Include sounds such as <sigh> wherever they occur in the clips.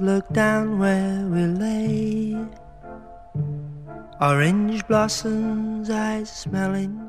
look down where we lay. Orange blossoms I smell in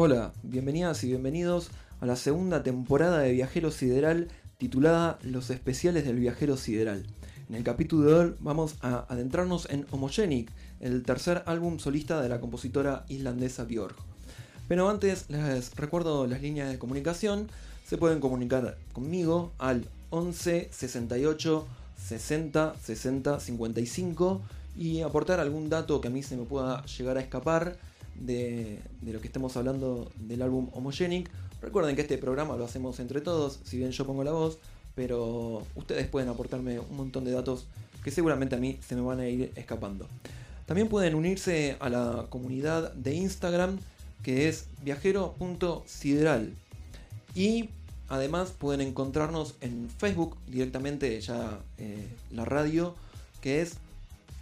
Hola, bienvenidas y bienvenidos a la segunda temporada de Viajero Sideral titulada Los especiales del Viajero Sideral. En el capítulo de hoy vamos a adentrarnos en Homogenic, el tercer álbum solista de la compositora islandesa Björk. Pero antes les recuerdo las líneas de comunicación. Se pueden comunicar conmigo al 11 68 60 60 55 y aportar algún dato que a mí se me pueda llegar a escapar de, lo que estemos hablando del álbum Homogenic. Recuerden que este programa lo hacemos entre todos, si bien yo pongo la voz, pero ustedes pueden aportarme un montón de datos que seguramente a mí se me van a ir escapando. También pueden unirse a la comunidad de Instagram que es viajero.sideral. Y además pueden encontrarnos en Facebook directamente ya eh, la radio que es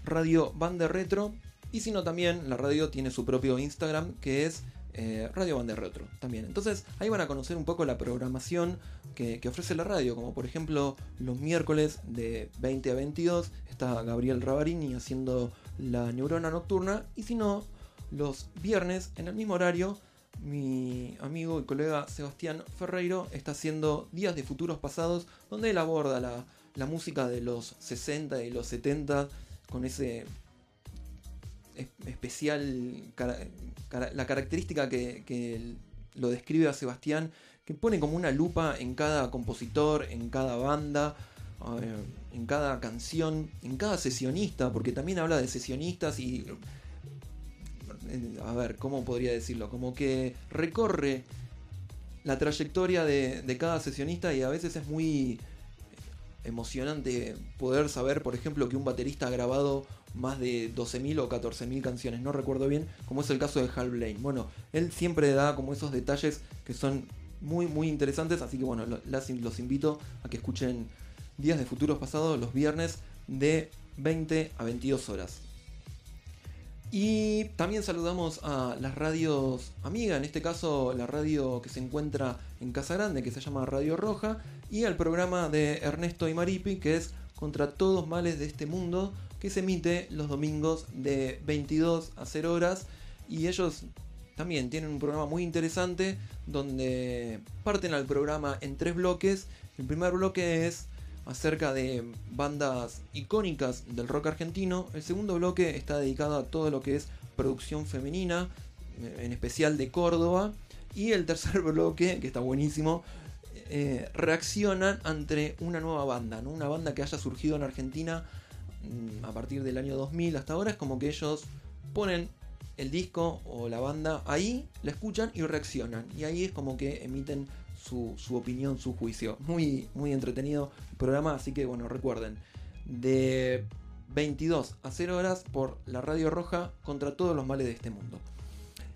Radio Bande Retro y si no, también la radio tiene su propio Instagram que es eh, Radio Bande Retro también. Entonces ahí van a conocer un poco la programación que, ofrece la radio, como por ejemplo los miércoles de 20 a 22 está Gabriel Rabarini haciendo la neurona nocturna y si no, los viernes en el mismo horario mi amigo y colega Sebastián Ferreiro está haciendo Días de Futuros Pasados, donde él aborda la, la música de los 60 y los 70 con ese especial, la característica que, lo describe a Sebastián, que pone como una lupa en cada compositor, en cada banda, en cada canción, en cada sesionista, porque también habla de sesionistas y... A ver, ¿cómo podría decirlo? Como que recorre la trayectoria de, de cada sesionista y a veces es muy emocionante poder saber, por ejemplo, que un baterista ha grabado más de 12.000 o 14.000 canciones, no recuerdo bien, como es el caso de Hal Blaine. Bueno, él siempre da como esos detalles que son muy, muy interesantes, así que bueno, los invito a que escuchen Días de Futuros Pasados los viernes de 20 a 22 horas. Y también saludamos a las radios amigas, en este caso la radio que se encuentra en Casa Grande, que se llama Radio Roja, y al programa de Ernesto y Maripi, que es Contra todos males de este mundo, que se emite los domingos de 22 a 0 horas. Y ellos también tienen un programa muy interesante donde parten al programa en tres bloques. El primer bloque es acerca de bandas icónicas del rock argentino. El segundo bloque está dedicado a todo lo que es producción femenina, en especial de Córdoba. Y el tercer <laughs> bloque, que está buenísimo, eh, reaccionan ante una nueva banda, una banda que haya surgido en Argentina a partir del año 2000 hasta ahora. Es como que ellos ponen el disco o la banda, ahí la escuchan y reaccionan. Y ahí es como que emiten su, su opinión, su juicio. Muy, muy entretenido programa, así que bueno, recuerden, de 22 a 0 horas por la Radio Roja contra todos los males de este mundo.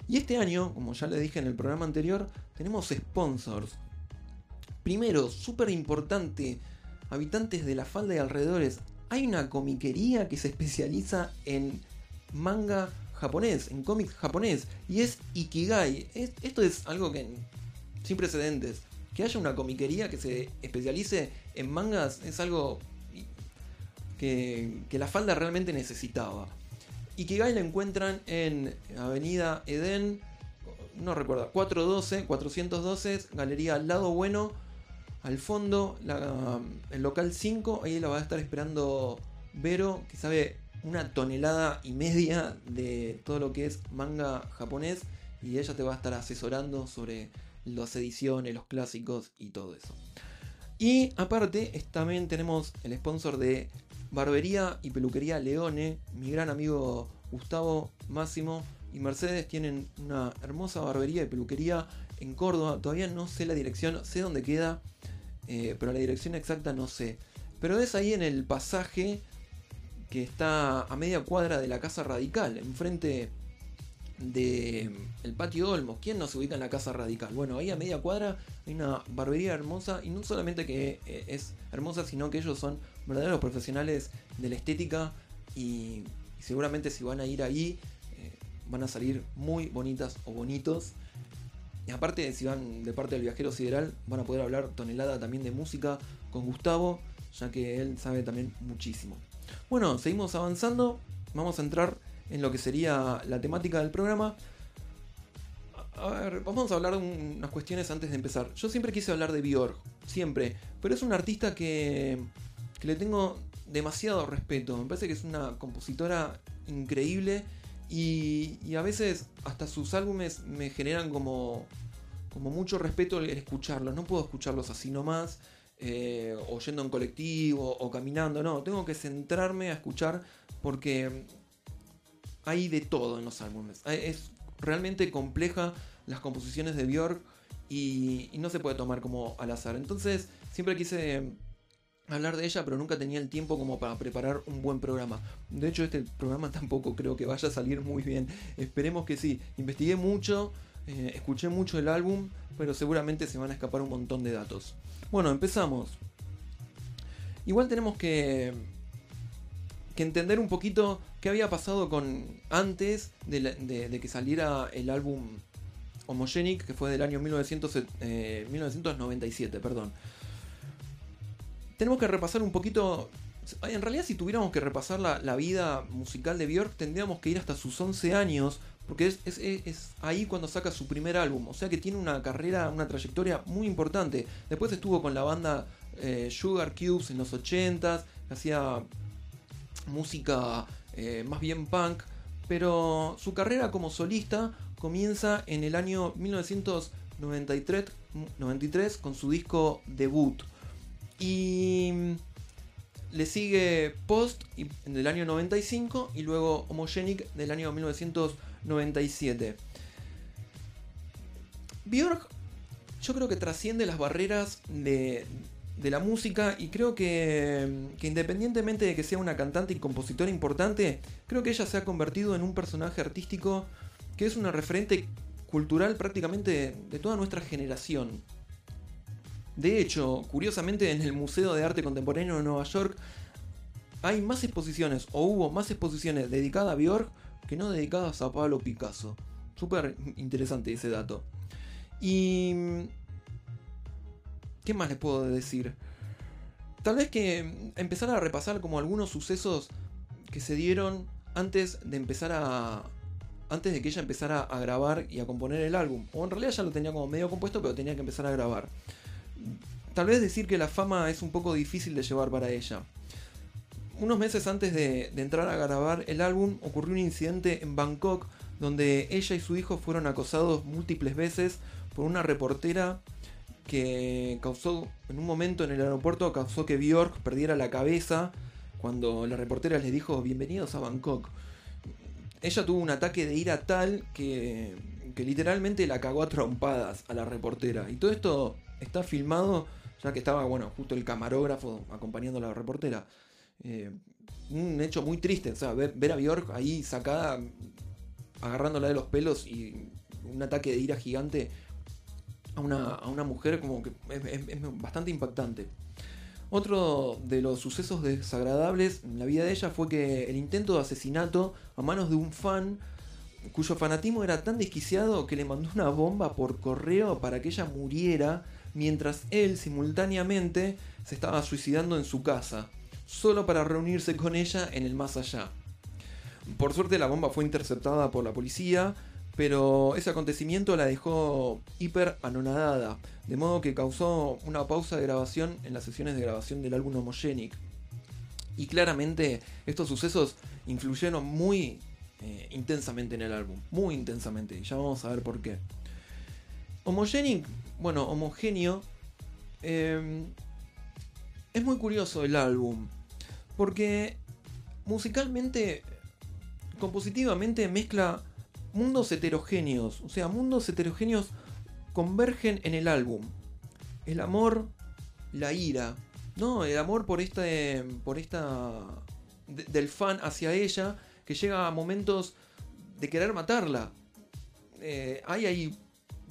Y este año, como ya les dije en el programa anterior, tenemos sponsors. Primero, súper importante, habitantes de la falda y alrededores, hay una comiquería que se especializa en manga japonés, en cómic japonés, y es Ikigai. esto es algo que sin precedentes. Que haya una comiquería que se especialice en mangas es algo que, la falda realmente necesitaba. Ikigai la encuentran en Avenida Edén, no recuerdo, 412, 412, Galería Lado Bueno, al fondo, el local 5, ahí la va a estar esperando Vero, que sabe una tonelada y media de todo lo que es manga japonés, y ella te va a estar asesorando sobre las ediciones, los clásicos y todo eso. Y aparte, también tenemos el sponsor de Barbería y Peluquería Leone, mi gran amigo Gustavo Máximo y Mercedes tienen una hermosa barbería y peluquería en Córdoba. Todavía no sé la dirección, sé dónde queda, eh, pero la dirección exacta no sé. Pero es ahí en el pasaje que está a media cuadra de la Casa Radical, enfrente de el patio Olmos. ¿Quién no se ubica en la Casa Radical? Bueno, ahí a media cuadra hay una barbería hermosa y no solamente que eh, es hermosa, sino que ellos son verdaderos profesionales de la estética y, seguramente si van a ir ahí eh, van a salir muy bonitas o bonitos. Aparte, si van de parte del viajero sideral, van a poder hablar tonelada también de música con Gustavo, ya que él sabe también muchísimo. Bueno, seguimos avanzando. Vamos a entrar en lo que sería la temática del programa. A ver, vamos a hablar de unas cuestiones antes de empezar. Yo siempre quise hablar de Björk, siempre, pero es un artista que, que le tengo demasiado respeto. Me parece que es una compositora increíble y, a veces hasta sus álbumes me generan como, como mucho respeto el escucharlos. No puedo escucharlos así nomás, eh, o en colectivo o caminando. No, tengo que centrarme a escuchar porque hay de todo en los álbumes. Es realmente compleja las composiciones de Björk y, no se puede tomar como al azar. Entonces siempre quise hablar de ella, pero nunca tenía el tiempo como para preparar un buen programa. De hecho, este programa <laughs> tampoco creo que vaya a salir muy bien. Esperemos que sí. Investigué mucho, eh, escuché mucho el álbum, pero seguramente se van a escapar un montón de datos. Bueno, empezamos. Igual tenemos que que entender un poquito qué había pasado con antes de, que saliera el álbum Homogenic, que fue del año 1997, eh, perdón. Tenemos que repasar un poquito. En realidad, si tuviéramos que repasar la, vida musical de Björk, tendríamos que ir hasta sus 11 años, porque es, ahí cuando saca su primer álbum. O sea que tiene una carrera, una trayectoria muy importante. Después estuvo con la banda eh, Sugar Cubes en los 80s, hacía música eh, más bien punk, pero su carrera como solista comienza en el año 1993 93, con su disco debut. Y le sigue Post en el año 95 y luego Homogenic del año 1997. Björk yo creo que trasciende las barreras de, de la música y creo que, independientemente de que sea una cantante y compositora importante, creo que ella se ha convertido en un personaje artístico que es una referente cultural prácticamente de, toda nuestra generación. De hecho, curiosamente en el Museo de Arte Contemporáneo de Nueva York hay más exposiciones, o hubo más exposiciones dedicadas a Björk que no dedicadas a Pablo Picasso. Súper interesante ese dato. Y ¿Qué más les puedo decir? Tal vez que empezar a repasar como algunos sucesos que se dieron antes de empezar a. Antes de que ella empezara a grabar y a componer el álbum. O en realidad ya lo tenía como medio compuesto, pero tenía que empezar a grabar. Tal vez decir que la fama es un poco difícil de llevar para ella. Unos meses antes de, entrar a grabar el álbum ocurrió un incidente en Bangkok donde ella y su hijo fueron acosados múltiples veces por una reportera que causó, en un momento en el aeropuerto, causó que Bjork perdiera la cabeza cuando la reportera le dijo bienvenidos a Bangkok. ella tuvo un ataque de ira tal que, que literalmente la cagó a trompadas a la reportera. Y todo esto está filmado, ya que estaba, bueno, justo el camarógrafo acompañando a la reportera. Eh, un hecho muy triste, o sea, ver, a Bjork ahí sacada, agarrándola de los pelos y un ataque de ira gigante a una, mujer como que es, es bastante impactante. Otro de los sucesos desagradables en la vida de ella fue que el intento de asesinato a manos de un fan cuyo fanatismo era tan desquiciado que le mandó una bomba por correo para que ella muriera mientras él simultáneamente se estaba suicidando en su casa, solo para reunirse con ella en el más allá. Por suerte la bomba fue interceptada por la policía, pero ese acontecimiento la dejó hiper anonadada, de modo que causó una pausa de grabación en las sesiones de grabación del álbum Homogenic. Y claramente estos sucesos influyeron muy eh, intensamente en el álbum, muy intensamente, y ya vamos a ver por qué. Homogenic, bueno, homogéneo, eh, es muy curioso el álbum, porque musicalmente, compositivamente mezcla mundos heterogéneos, o sea, mundos heterogéneos convergen en el álbum. El amor, la ira, ¿no? El amor por esta, por esta, de, del fan hacia ella, que llega a momentos de querer matarla. Eh, hay ahí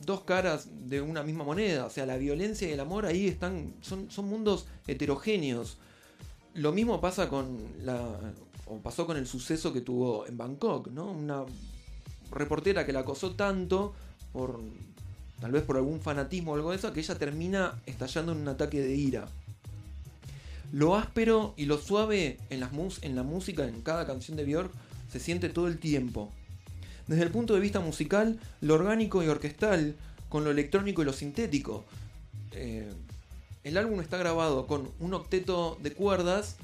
dos caras de una misma moneda, o sea, la violencia y el amor ahí están, son, son mundos heterogéneos. Lo mismo pasa con la, o pasó con el suceso que tuvo en Bangkok, ¿no? Una reportera que la acosó tanto por tal vez por algún fanatismo o algo de eso que ella termina estallando en un ataque de ira. Lo áspero y lo suave en, las mus en la música, en cada canción de Björk, se siente todo el tiempo. Desde el punto de vista musical, lo orgánico y orquestal, con lo electrónico y lo sintético. Eh, el álbum está grabado con un octeto de cuerdas,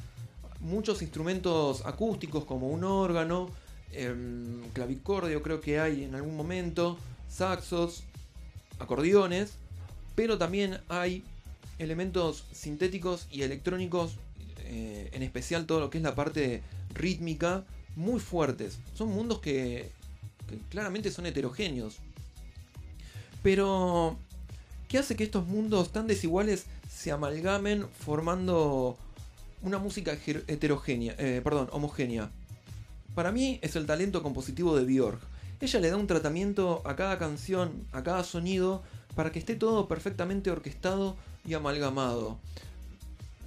muchos instrumentos acústicos como un órgano, eh, clavicordio creo que hay en algún momento, saxos, acordeones, pero también hay elementos sintéticos y electrónicos, eh, en especial todo lo que es la parte rítmica, muy fuertes. Son mundos que, que claramente son heterogéneos. Pero, ¿qué hace que estos mundos tan desiguales se amalgamen formando una música heterogénea, eh, perdón, homogénea? Para mí es el talento compositivo de Björk. Ella le da un tratamiento a cada canción, a cada sonido, para que esté todo perfectamente orquestado y amalgamado.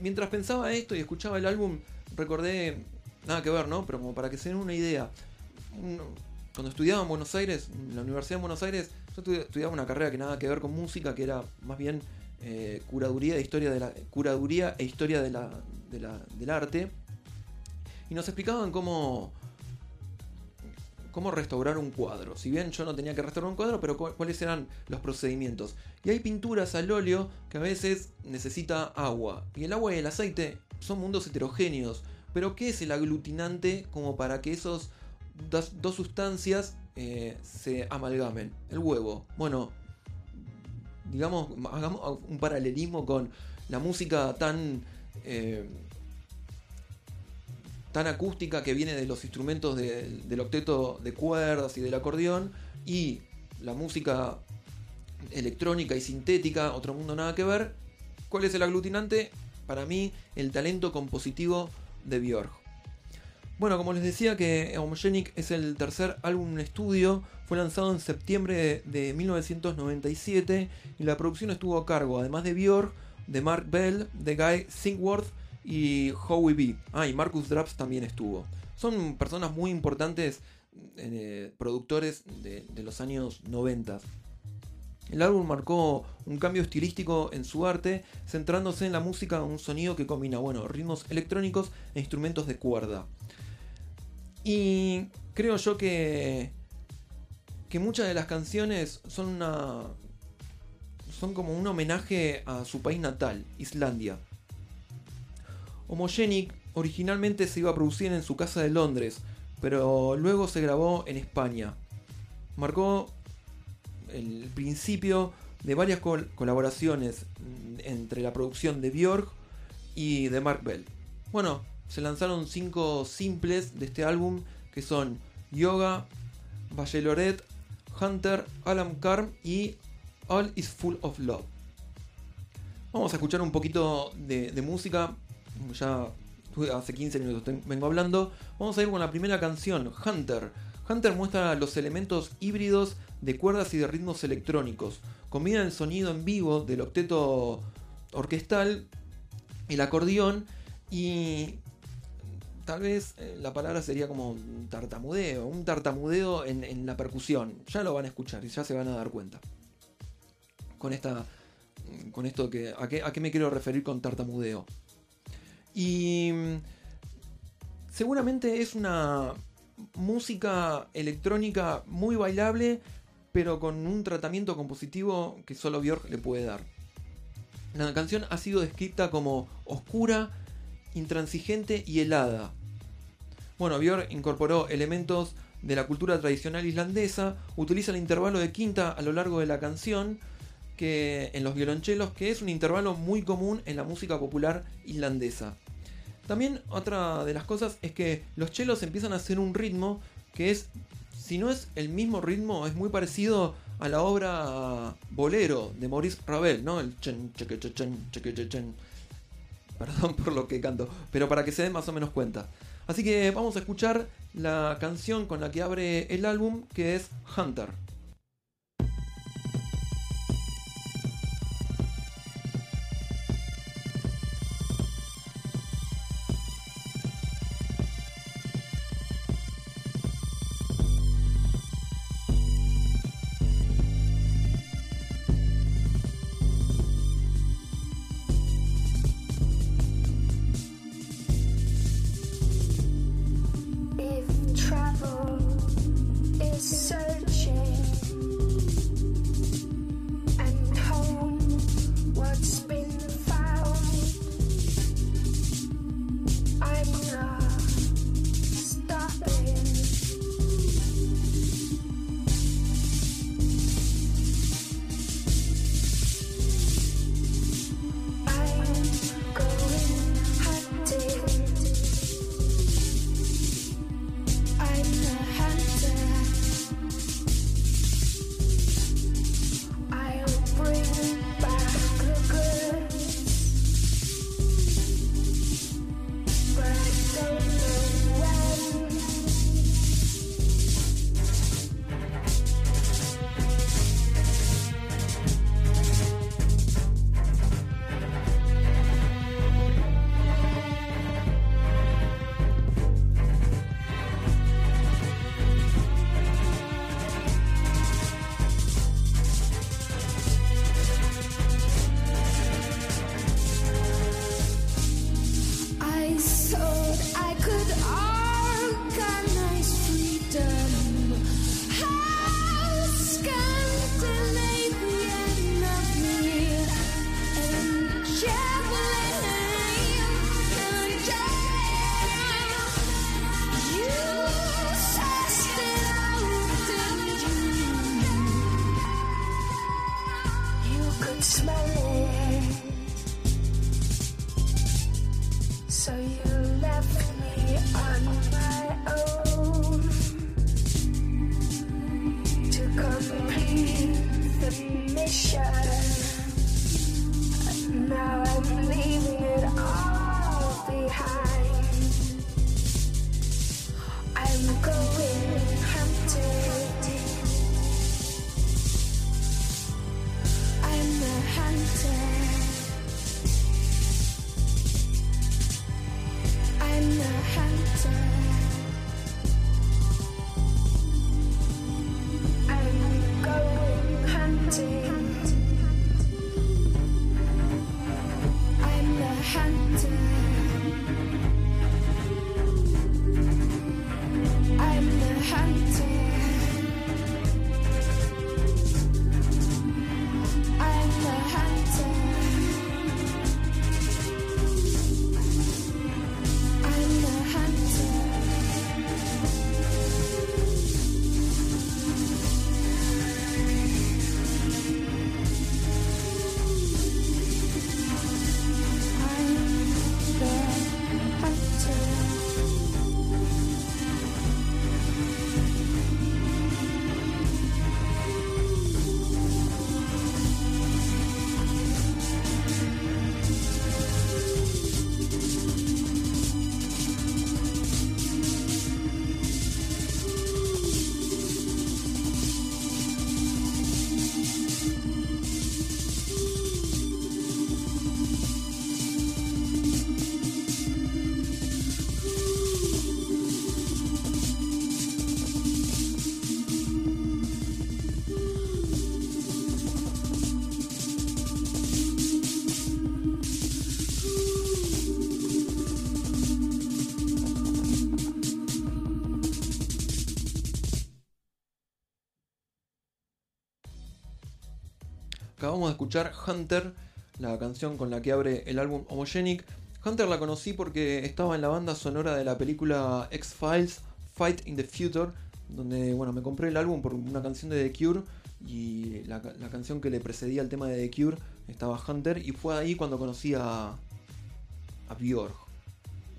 Mientras pensaba esto y escuchaba el álbum, recordé, nada que ver, ¿no? Pero como para que se den una idea. Cuando estudiaba en Buenos Aires, en la Universidad de Buenos Aires, yo estudiaba una carrera que nada que ver con música, que era más bien eh, curaduría, e historia de la, curaduría e historia de de del arte. Y nos explicaban cómo, cómo restaurar un cuadro. Si bien yo no tenía que restaurar un cuadro, pero cuáles eran los procedimientos. Y hay pinturas al óleo que a veces necesita agua. Y el agua y el aceite son mundos heterogéneos. Pero ¿qué es el aglutinante como para que dos, dos sustancias eh, se amalgamen? El huevo. Bueno, digamos, hagamos un paralelismo con la música tan... Eh, tan acústica que viene de los instrumentos de, del octeto de cuerdas y del acordeón y la música electrónica y sintética, otro mundo nada que ver. ¿Cuál es el aglutinante? Para mí, el talento compositivo de Björk. Bueno, como les decía que Homogenic es el tercer álbum en estudio, fue lanzado en septiembre de 1997 y la producción estuvo a cargo, además de Björk, de Mark Bell, de Guy Singworth y Howie B. Ah, y Marcus Draps también estuvo. Son personas muy importantes, eh, productores de, los años 90. El álbum marcó un cambio estilístico en su arte, centrándose en la música, un sonido que combina, bueno, ritmos electrónicos e instrumentos de cuerda. Y creo yo que que muchas de las canciones son una son como un homenaje a su país natal, Islandia. Homogenic originalmente se iba a producir en su casa de Londres, pero luego se grabó en España. Marcó el principio de varias col colaboraciones entre la producción de Björk y de Mark Bell. Bueno, se lanzaron cinco simples de este álbum que son Yoga, Bachelorette, Hunter, Alam Karm y All is Full of Love. Vamos a escuchar un poquito de, de música. Ya hace 15 minutos vengo hablando. Vamos a ir con la primera canción, Hunter. Hunter muestra los elementos híbridos de cuerdas y de ritmos electrónicos. Combina el sonido en vivo del octeto orquestal, el acordeón y tal vez eh, la palabra sería como un tartamudeo, un tartamudeo en, la percusión. Ya lo van a escuchar y ya se van a dar cuenta. Con esta. Con esto que. ¿A qué, a qué me quiero referir con tartamudeo? Y. Seguramente es una música electrónica muy bailable, pero con un tratamiento compositivo que solo Björk le puede dar. La canción ha sido descrita como oscura, intransigente y helada. Bueno, Björk incorporó elementos de la cultura tradicional islandesa, utiliza el intervalo de quinta a lo largo de la canción, que en los violonchelos, que es un intervalo muy común en la música popular islandesa. También otra de las cosas es que los chelos empiezan a hacer un ritmo que es, si no es el mismo ritmo, es muy parecido a la obra Bolero de Maurice Ravel, ¿no? El chen, cheque, chen, cheque, chen. Perdón por lo que canto, pero para que se den más o menos cuenta. Así que vamos a escuchar la canción con la que abre el álbum, que es Hunter. lost my. So you left me on my own to complete the mission. Now I'm leaving it all behind. I'm going. Acabamos de escuchar Hunter, la canción con la que abre el álbum Homogenic. Hunter la conocí porque estaba en la banda sonora de la película X-Files Fight in the Future, donde bueno, me compré el álbum por una canción de The Cure y la, canción que le precedía al tema de The Cure estaba Hunter y fue ahí cuando conocí a, a Björk.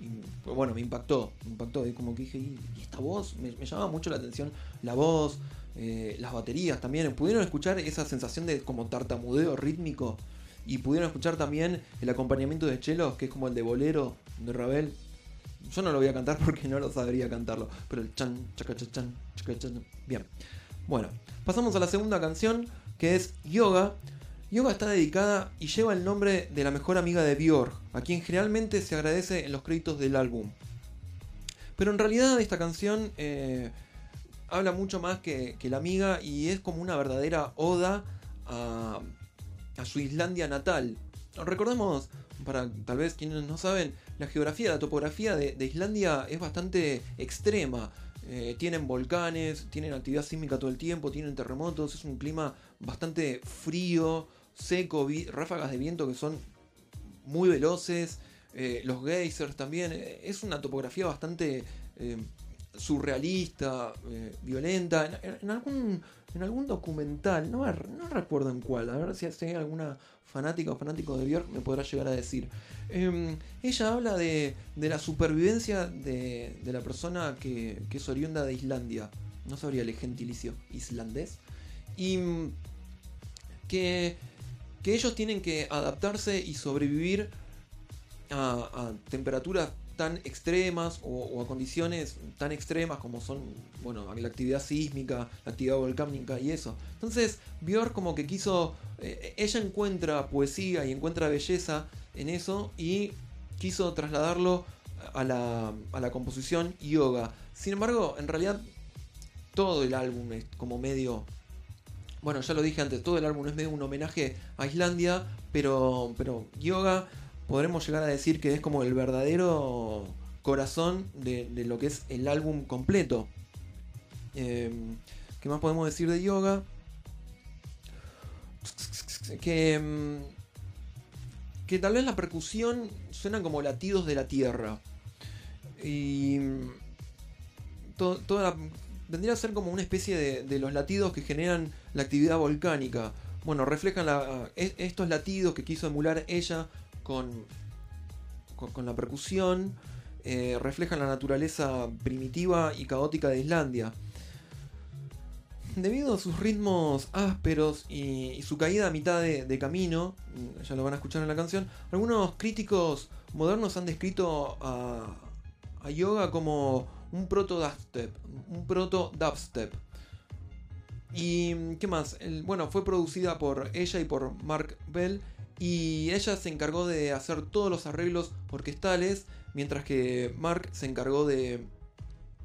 Y, bueno, me impactó, me impactó, y como que dije, ¿y esta voz? Me, me llamaba mucho la atención la voz, eh, las baterías también. Pudieron escuchar esa sensación de como tartamudeo rítmico. Y pudieron escuchar también el acompañamiento de chelos, que es como el de bolero de Ravel. Yo no lo voy a cantar <laughs> porque no lo sabría cantarlo. Pero el chan, chaca, chan, chaca. Bien. Bueno, pasamos a la segunda canción, que es Yoga. Yoga está dedicada y lleva el nombre de la mejor amiga de Björk, a quien generalmente se agradece en los créditos del álbum. Pero en realidad esta canción eh, habla mucho más que, la amiga y es como una verdadera oda a, su Islandia natal. Recordemos, para tal vez quienes no saben, la geografía, la topografía de, Islandia es bastante extrema. Eh, tienen volcanes, tienen actividad sísmica todo el tiempo, tienen terremotos, es un clima bastante frío, seco, ráfagas de viento que son muy veloces, eh, los geysers también, eh, es una topografía bastante surrealista, eh, violenta. En, algún, en algún documental, no, no recuerdo en cuál, a ver si, hay alguna fanática o fanático de Björk me podrá llegar a decir. Em, ella habla de, de, la supervivencia de, de la persona que, que, es oriunda de Islandia. No sabría el gentilicio islandés. Y mm, que, que ellos tienen que adaptarse y sobrevivir a, a temperaturas tan extremas o, a condiciones tan extremas como son, bueno, la actividad sísmica, la actividad volcánica y eso. Entonces, Björk como que quiso, eh, ella encuentra poesía y encuentra belleza en eso y quiso trasladarlo a la, a la composición yoga. Sin embargo, en realidad todo el álbum es como medio bueno, ya lo dije antes, todo el álbum es medio un homenaje a Islandia, pero, pero yoga podremos llegar a decir que es como el verdadero corazón de, lo que es el álbum completo. Em, ¿Qué más podemos decir de yoga? Que, em, que tal vez la percusión suena como latidos de la tierra. Y toda vendría a ser como una especie de, los latidos que generan la actividad volcánica. Bueno, reflejan la, estos latidos que quiso emular ella con, la percusión, eh, reflejan la naturaleza primitiva y caótica de Islandia. Debido a sus ritmos ásperos y, su caída a mitad de, camino, ya lo van a escuchar en la canción, algunos críticos modernos han descrito a, yoga como un proto dubstep, un proto dubstep. Y qué más, bueno, fue producida por ella y por Mark Bell y ella se encargó de hacer todos los arreglos orquestales, mientras que Mark se encargó de,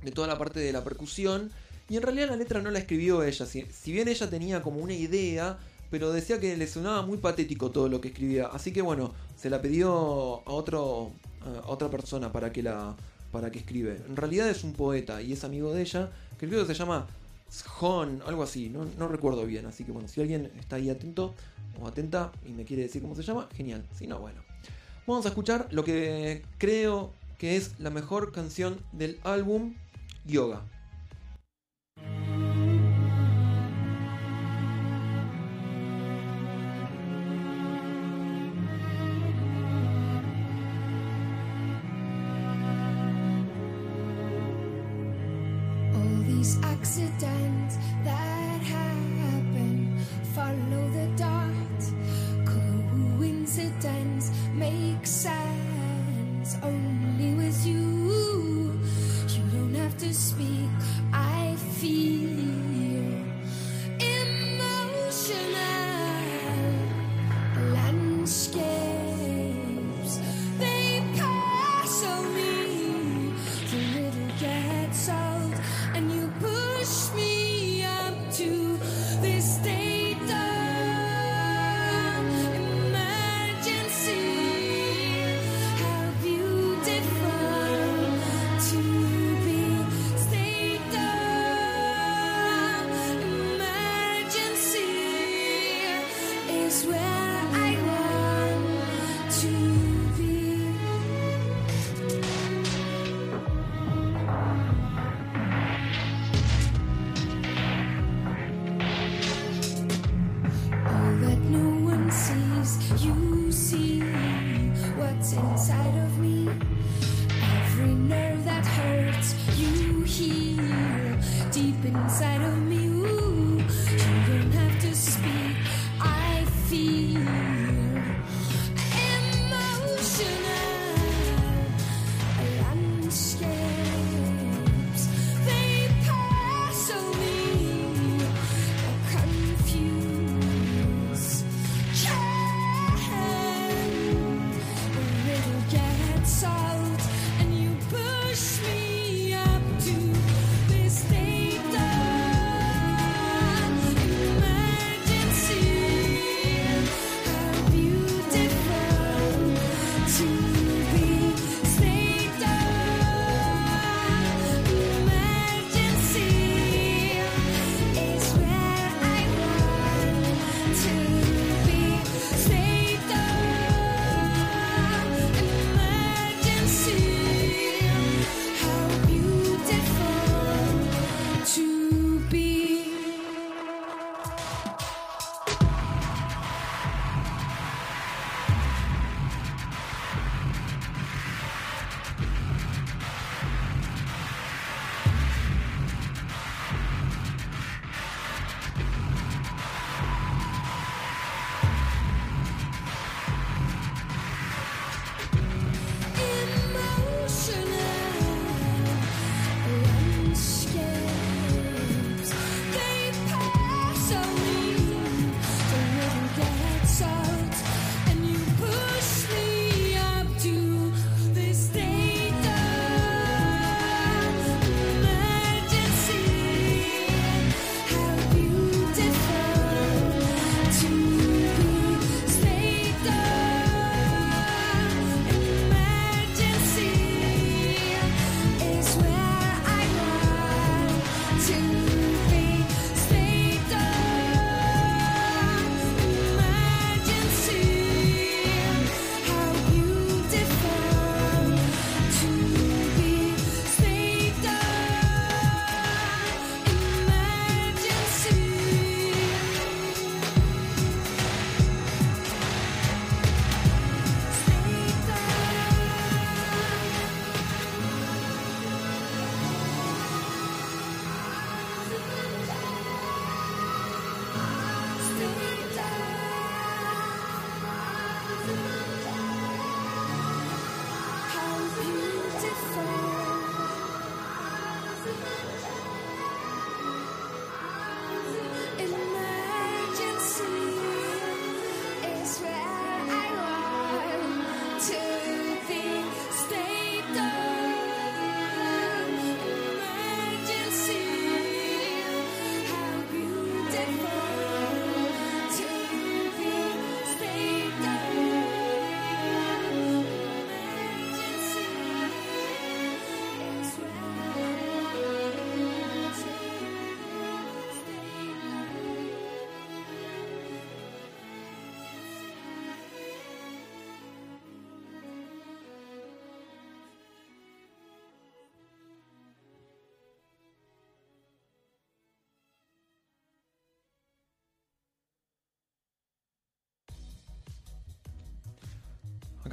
de toda la parte de la percusión. Y en realidad la letra no la escribió ella, si, bien ella tenía como una idea, pero decía que le sonaba muy patético todo lo que escribía. Así que bueno, se la pidió a, otro, a otra persona para que la para que escribe. En realidad es un poeta y es amigo de ella, que creo que se llama Shon, algo así, no, no recuerdo bien. Así que bueno, si alguien está ahí atento, o atenta y me quiere decir cómo se llama, genial. Si no, bueno. Vamos a escuchar lo que creo que es la mejor canción del álbum, Yoga. accident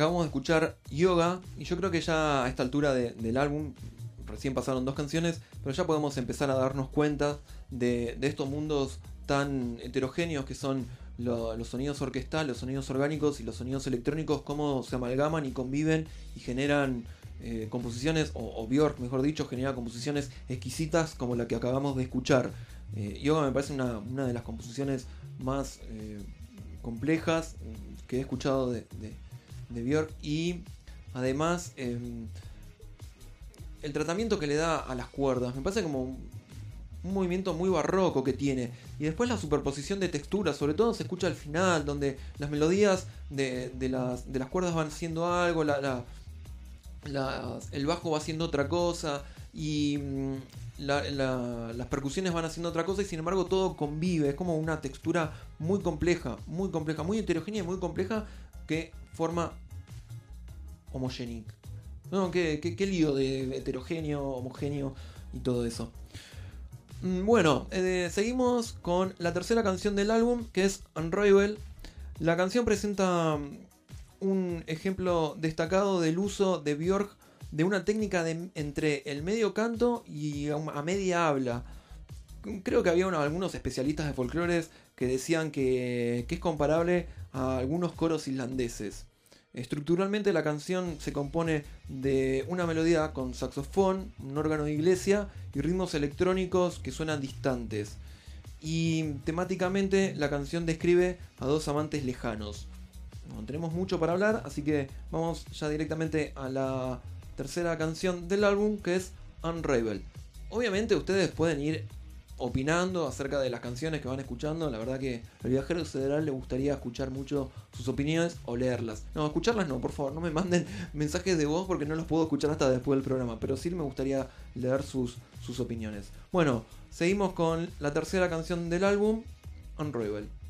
Acabamos de escuchar Yoga y yo creo que ya a esta altura de- del álbum, recién pasaron dos canciones, pero ya podemos empezar a darnos cuenta de, estos mundos tan heterogéneos que son lo- los sonidos orquestales, los sonidos orgánicos y los sonidos electrónicos, cómo se amalgaman y conviven y generan eh, composiciones, o, o Björk mejor dicho, genera composiciones exquisitas como la que acabamos de escuchar. Eh, Yoga me parece una, de las composiciones más eh, complejas que he escuchado de, de Björk y además em, el tratamiento que le da a las cuerdas me parece como un, movimiento muy barroco que tiene. Y después la superposición de texturas sobre todo se escucha al final donde las melodías de, las, de las cuerdas van haciendo algo el bajo va haciendo otra cosa y mm, la- la- las percusiones van haciendo otra cosa y sin embargo todo convive, es como una textura muy compleja, muy compleja, muy heterogénea y muy compleja que forma homogénico. No, qué, lío de heterogéneo, homogéneo y todo eso. Mm, Bueno, eh, seguimos con la tercera canción del álbum que es Unravel. La canción presenta mm, un ejemplo destacado del uso de Björk de una técnica de, entre el medio canto y a, media habla. Creo que había algunos especialistas de folclores que decían que, que es comparable a algunos coros islandeses. Estructuralmente la canción se compone de una melodía con saxofón, un órgano de iglesia y ritmos electrónicos que suenan distantes. Y temáticamente la canción describe a dos amantes lejanos. No tenemos mucho para hablar, así que vamos ya directamente a la tercera canción del álbum que es Unravel. Obviamente ustedes pueden ir opinando acerca de las canciones que van escuchando. La verdad que al viajero federal le gustaría escuchar mucho sus opiniones o leerlas. No, escucharlas no, por favor, no me manden <laughs> mensajes de voz porque no los puedo escuchar hasta después del programa. Pero sí me gustaría leer sus, sus opiniones. Bueno, seguimos con la tercera canción del álbum, Unravel.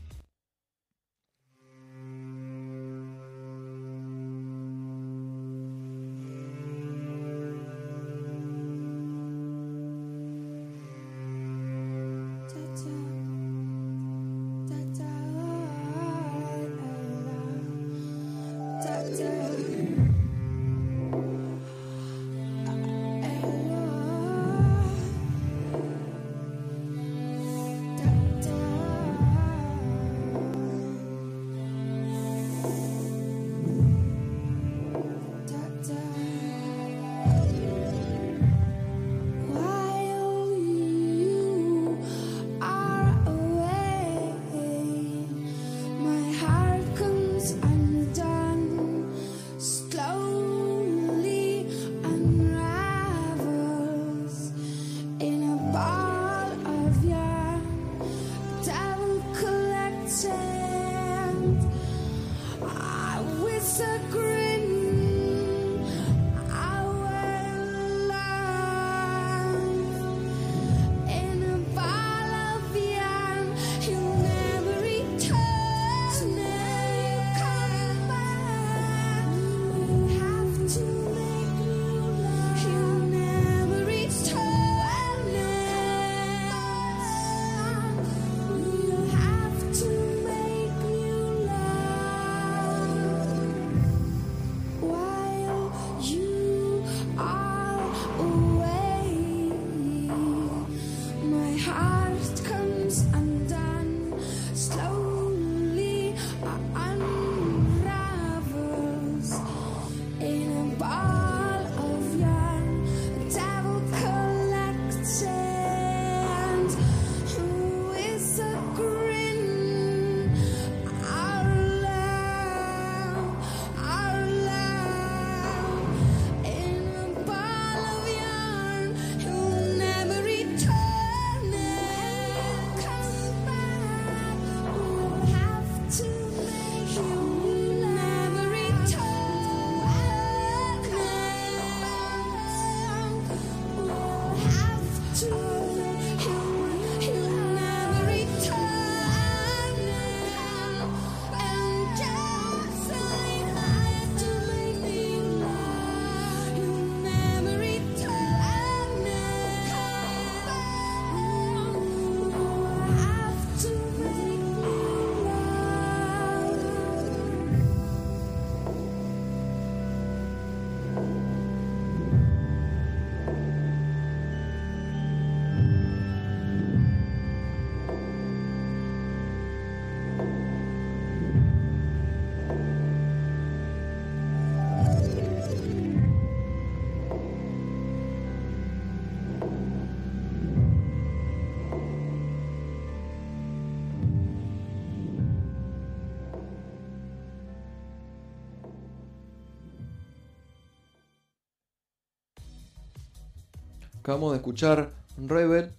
Acabamos de escuchar Rebel.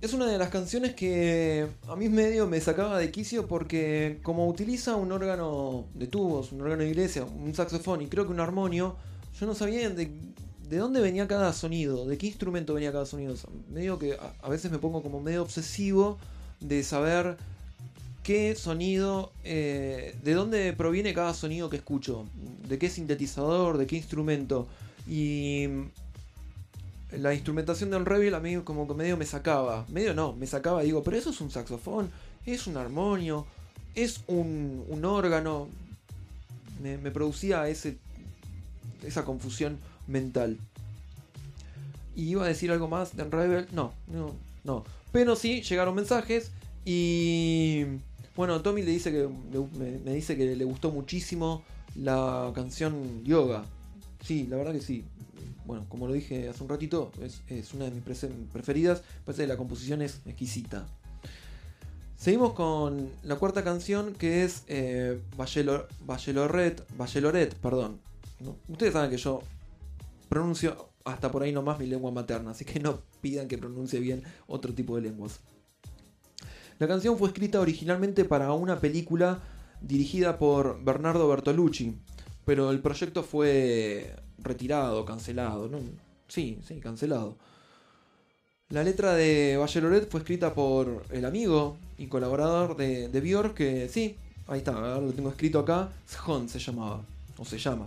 Es una de las canciones que a mí medio me sacaba de quicio porque como utiliza un órgano de tubos, un órgano de iglesia, un saxofón y creo que un armonio, yo no sabía de, dónde venía cada sonido, de qué instrumento venía cada sonido. medio que a, veces me pongo como medio obsesivo de saber qué sonido, eh, de dónde proviene cada sonido que escucho, de qué sintetizador, de qué instrumento. Y la instrumentación del Rebel a mí como que medio me sacaba. Medio no, me sacaba digo, pero eso es un saxofón, es un armonio, es un, un órgano. Me, producía ese, esa confusión mental. Y iba a decir algo más de Rebel. No, no, no. Pero sí, llegaron mensajes y... Bueno, Tommy le dice que me dice que le gustó muchísimo la canción Yoga. Sí, la verdad que sí bueno, como lo dije hace un ratito, es, una de mis preferidas. Parece que la composición es exquisita. Seguimos con la cuarta canción que es eh, perdón. Ustedes saben que yo pronuncio hasta por ahí nomás mi lengua materna, así que no pidan que pronuncie bien otro tipo de lenguas. La canción fue escrita originalmente para una película dirigida por Bernardo Bertolucci, pero el proyecto fue retirado, cancelado. ¿no? Sí, sí, cancelado. La letra de Loret fue escrita por el amigo y colaborador de, de Björk, que sí, ahí está, lo tengo escrito acá, Shon se llamaba, o se llama.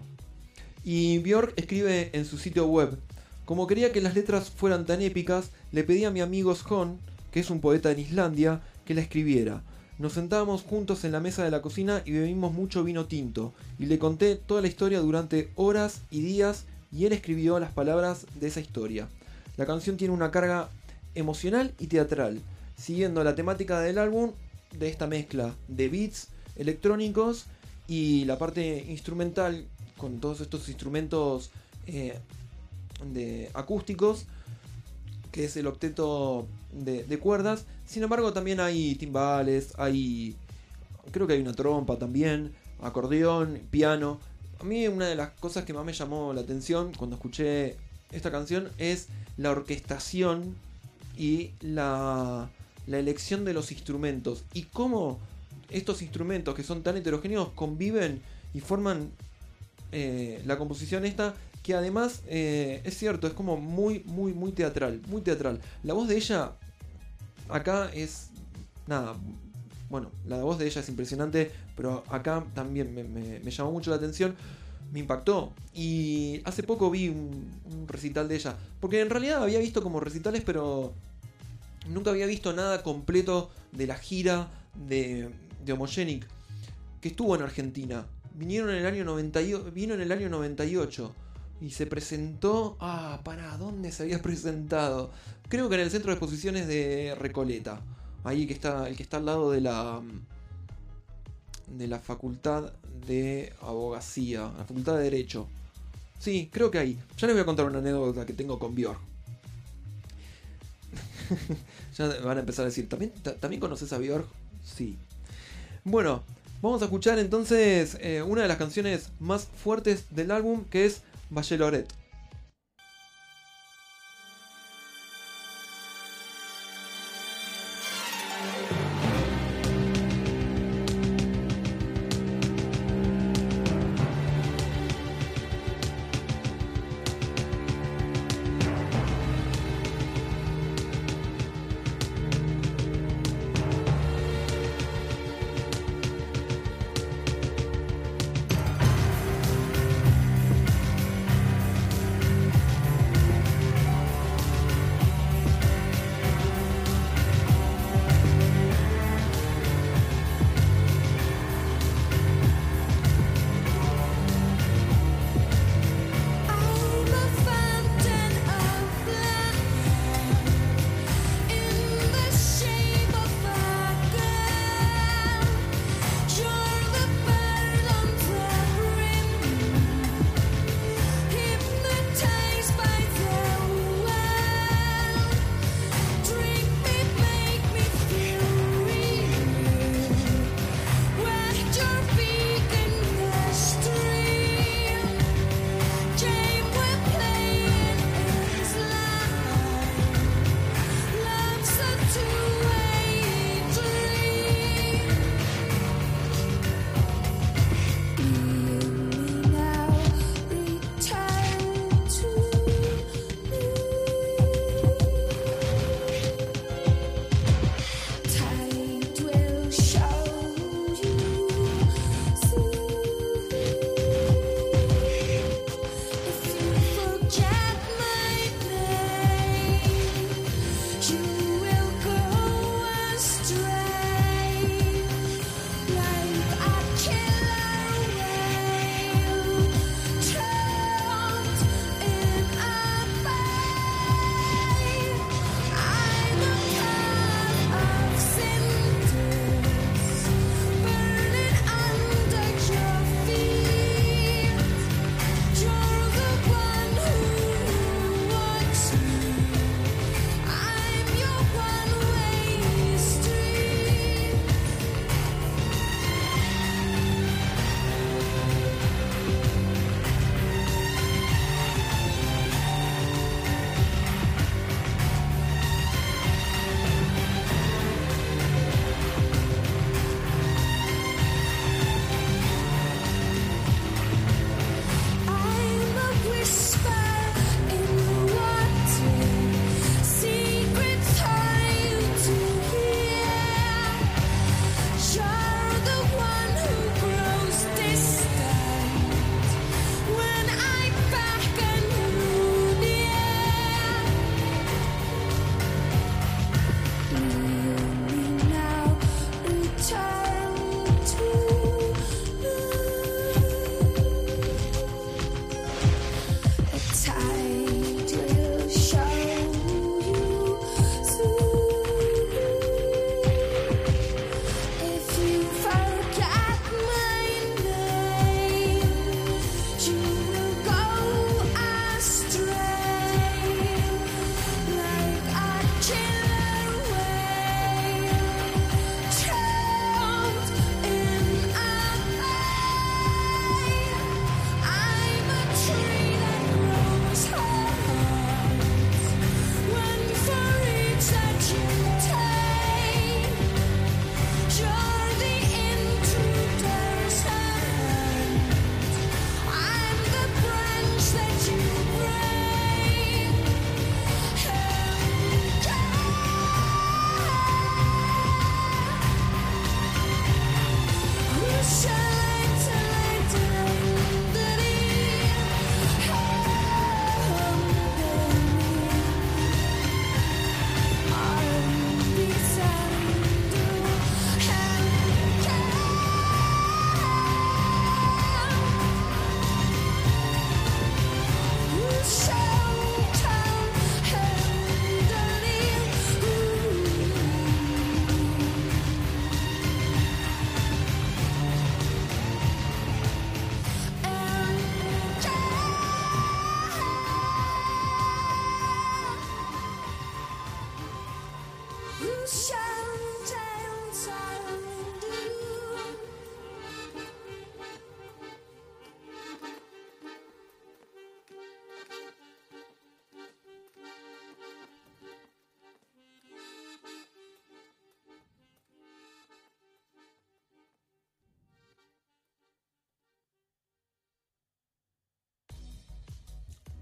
Y Björk escribe en su sitio web, como quería que las letras fueran tan épicas, le pedí a mi amigo Shon, que es un poeta en Islandia, que la escribiera. Nos sentábamos juntos en la mesa de la cocina y bebimos mucho vino tinto, y le conté toda la historia durante horas y días y él escribió las palabras de esa historia. La canción tiene una carga emocional y teatral, siguiendo la temática del álbum de esta mezcla de beats electrónicos y la parte instrumental con todos estos instrumentos eh, de acústicos que es el octeto de, cuerdas. Sin embargo, también hay timbales, hay. Creo que hay una trompa también, acordeón, piano. A mí, una de las cosas que más me llamó la atención cuando escuché esta canción es la orquestación y la, elección de los instrumentos. Y cómo estos instrumentos que son tan heterogéneos conviven y forman eh, la composición esta que además eh, es cierto, es como muy, muy, muy teatral, muy teatral. La voz de ella acá es, nada, bueno, la voz de ella es impresionante, pero acá también me, llamó mucho la atención, me impactó. Y hace poco vi un, recital de ella, porque en realidad había visto como recitales, pero nunca había visto nada completo de la gira de, de Homogenic, que estuvo en Argentina. Vinieron en el año 98, vino en el año 98 y se presentó. Ah, ¿para dónde se había presentado? Creo que en el centro de exposiciones de Recoleta. Ahí que está, el que está al lado de la. de la facultad de abogacía, la facultad de Derecho. Sí, creo que ahí. Ya les voy a contar una anécdota que tengo con Björk. <laughs> ya van a empezar a decir, ¿también, ¿también conoces a Björk? Sí. Bueno, vamos a escuchar entonces eh, una de las canciones más fuertes del álbum que es Bacheloret.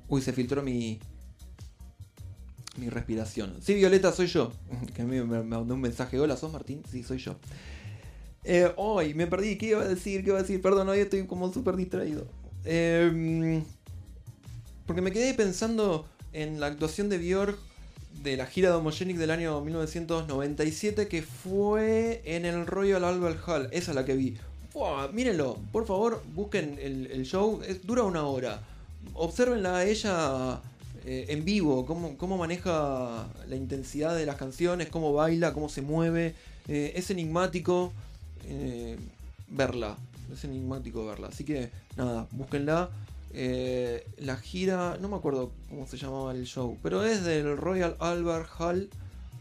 Uy, se filtró mi. Mi respiración. Sí, Violeta, soy yo. <laughs> Que a mí me mandó un mensaje. Hola, ¿sos Martín? Sí, soy yo. Eh, me perdí. ¿Qué iba a decir? ¿Qué iba a decir? Perdón, hoy estoy como súper distraído. Eh, porque me quedé pensando en la actuación de Björk de la gira de Homogenic del año 1997 que fue en el Royal Albert Hall. Esa es la que vi. Mírenlo, por favor, busquen el, show. dura una hora. Observenla a ella eh, en vivo, cómo, cómo, maneja la intensidad de las canciones, cómo baila, cómo se mueve. Eh, es enigmático eh, verla. Es enigmático verla. Así que nada, búsquenla. La gira, no me acuerdo cómo se llamaba el show, pero es del Royal Albert Hall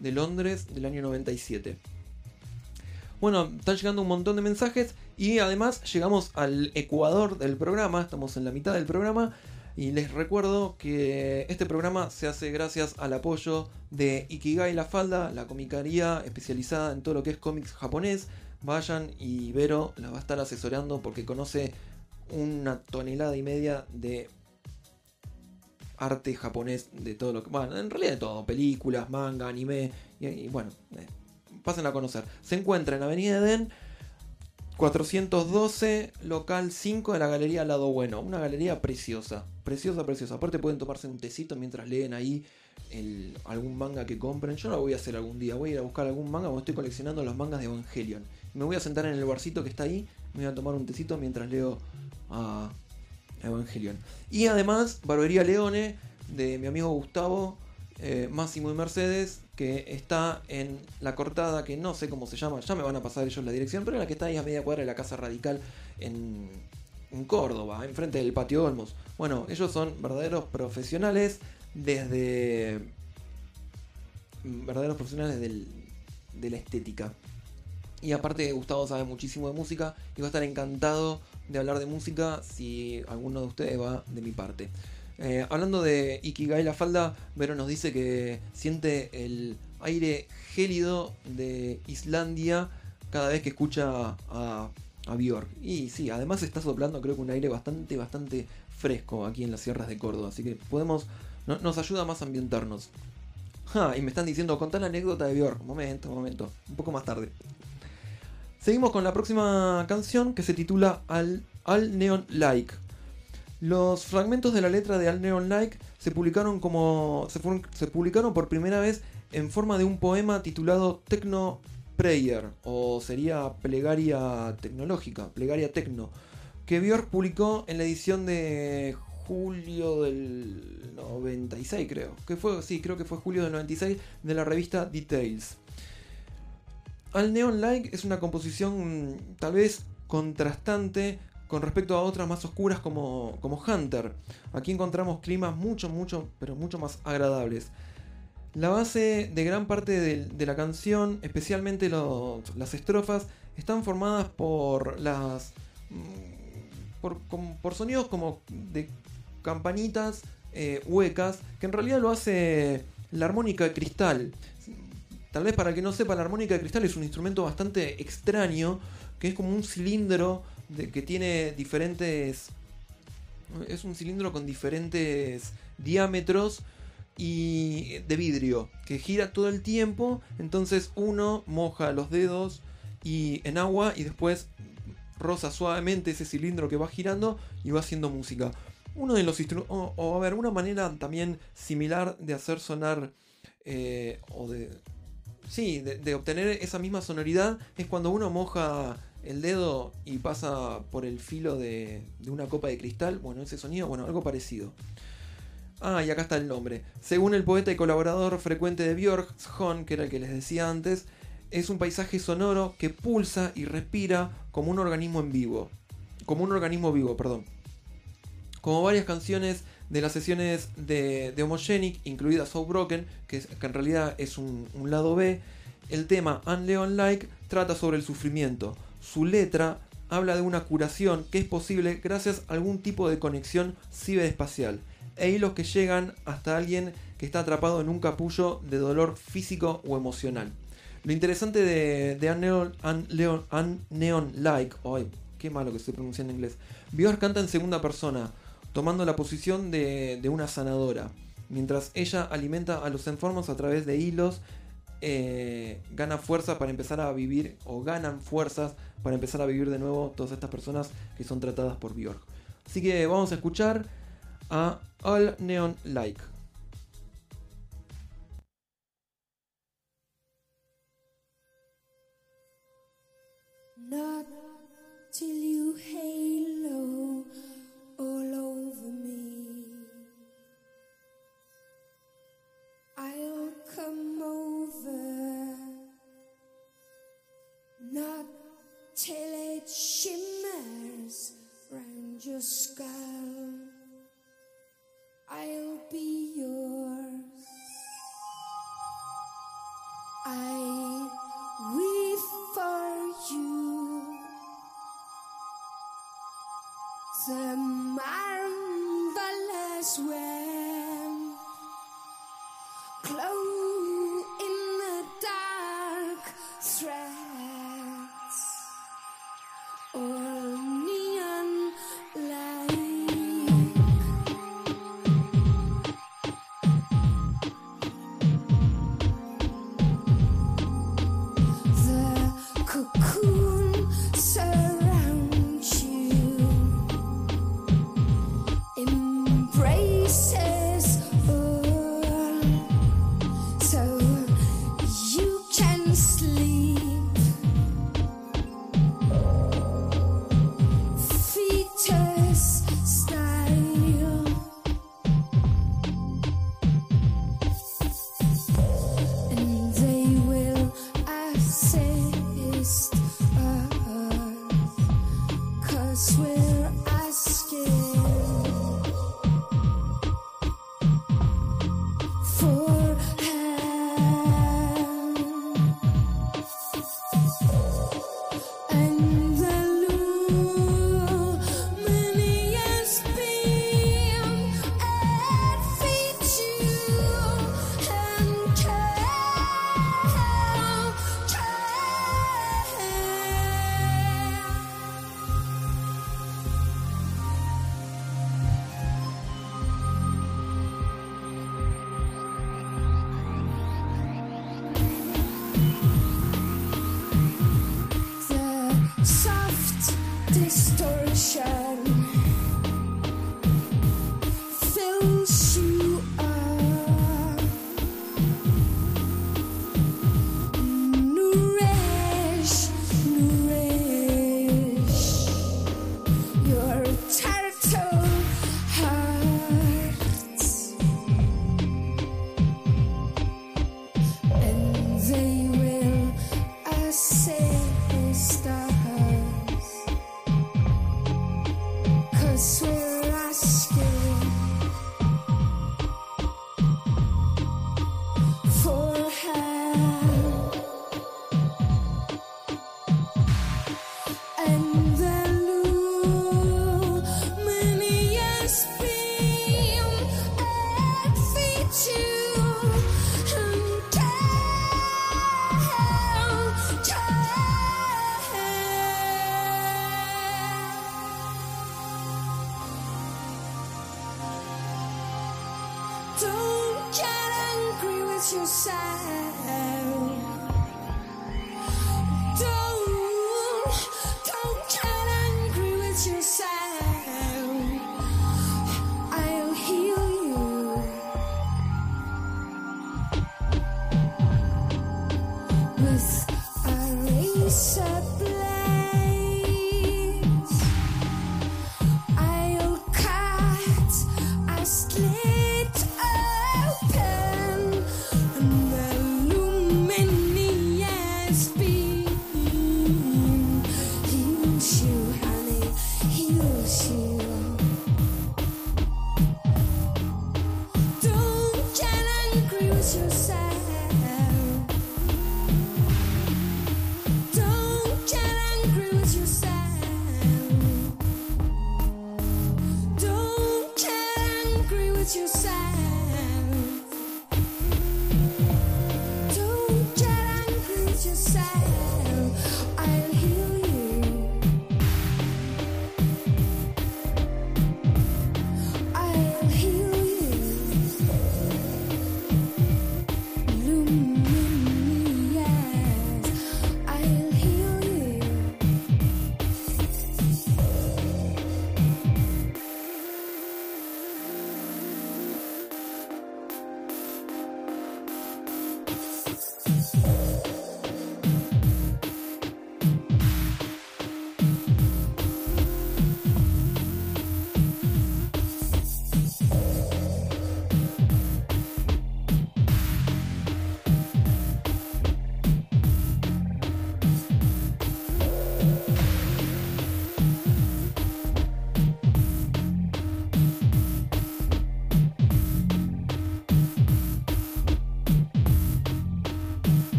de Londres del año 97. Bueno, están llegando un montón de mensajes y además llegamos al ecuador del programa, estamos en la mitad del programa y les recuerdo que este programa se hace gracias al apoyo de Ikigai La Falda, la comicaría especializada en todo lo que es cómics japonés. Vayan y Vero la va a estar asesorando porque conoce una tonelada y media de arte japonés de todo lo que. Bueno, en realidad de todo: películas, manga, anime. Y, bueno, eh, pasen a conocer. Se encuentra en Avenida Eden 412, local 5 de la galería Lado Bueno. Una galería preciosa, preciosa, preciosa. Aparte, pueden tomarse un tecito mientras leen ahí algún manga que compren. Yo lo voy a hacer algún día. Voy a ir a buscar algún manga porque estoy coleccionando los mangas de Evangelion. Me voy a sentar en el barcito que está ahí. Me voy a tomar un tecito mientras leo a Evangelion. Y además, Barbería Leone, de mi amigo Gustavo, eh, Máximo y Mercedes, que está en la cortada, que no sé cómo se llama, ya me van a pasar ellos la dirección, pero en la que está ahí a media cuadra de la Casa Radical en, Córdoba, enfrente del Patio Olmos. Bueno, ellos son verdaderos profesionales desde... verdaderos profesionales de la estética. Y aparte Gustavo sabe muchísimo de música y va a estar encantado de hablar de música si alguno de ustedes va de mi parte. Eh, hablando de Ikigai la falda, Vero nos dice que siente el aire gélido de Islandia cada vez que escucha a, a. Y sí, además está soplando creo que un aire bastante, bastante fresco aquí en las sierras de Córdoba. Así que podemos, nos ayuda más a ambientarnos. y me están diciendo, contar la anécdota de Björk. Momento, momento. Un poco más tarde. Seguimos con la próxima canción que se titula Al, Al Neon Like. Los fragmentos de la letra de Al Neon Like se publicaron como. Se, publicaron por primera vez en forma de un poema titulado Techno Prayer, o sería plegaria tecnológica, plegaria tecno, que Björk publicó en la edición de julio del 96, creo. Que fue, sí, creo que fue julio del 96 de la revista Details. Al Neon Like es una composición mm, tal vez contrastante con respecto a otras más oscuras como, como Hunter. Aquí encontramos climas mucho, mucho, pero mucho más agradables. La base de gran parte de, la canción, especialmente las estrofas, están formadas por las. Mm, por, sonidos como de campanitas eh, huecas, que en realidad lo hace la armónica de cristal. Tal vez para que no sepa, la armónica de cristal es un instrumento bastante extraño, que es como un cilindro de, que tiene diferentes... Es un cilindro con diferentes diámetros y de vidrio, que gira todo el tiempo, entonces uno moja los dedos y en agua y después roza suavemente ese cilindro que va girando y va haciendo música. Uno de los instrumentos, o, a ver, una manera también similar de hacer sonar eh, o de Sí, de, obtener esa misma sonoridad es cuando uno moja el dedo y pasa por el filo de, una copa de cristal. Bueno, ese sonido, bueno, algo parecido. Ah, y acá está el nombre. Según el poeta y colaborador frecuente de Björk, Sjon, que era el que les decía antes, es un paisaje sonoro que pulsa y respira como un organismo en vivo. Como un organismo vivo, perdón. Como varias canciones de las sesiones de, de Homogenic, incluida So Broken, que, en realidad es un, lado B, el tema Unleon Like trata sobre el sufrimiento. Su letra habla de una curación que es posible gracias a algún tipo de conexión ciberespacial e hilos que llegan hasta alguien que está atrapado en un capullo de dolor físico o emocional. Lo interesante de, de Neon, Like, hoy, qué malo que se pronuncia en inglés, Bior canta en segunda persona, tomando la posición de, de una sanadora, mientras ella alimenta a los enfermos a través de hilos eh, gana fuerza para empezar a vivir o ganan fuerzas para empezar a vivir de nuevo todas estas personas que son tratadas por Bjork. Así que vamos a escuchar a All Neon Like.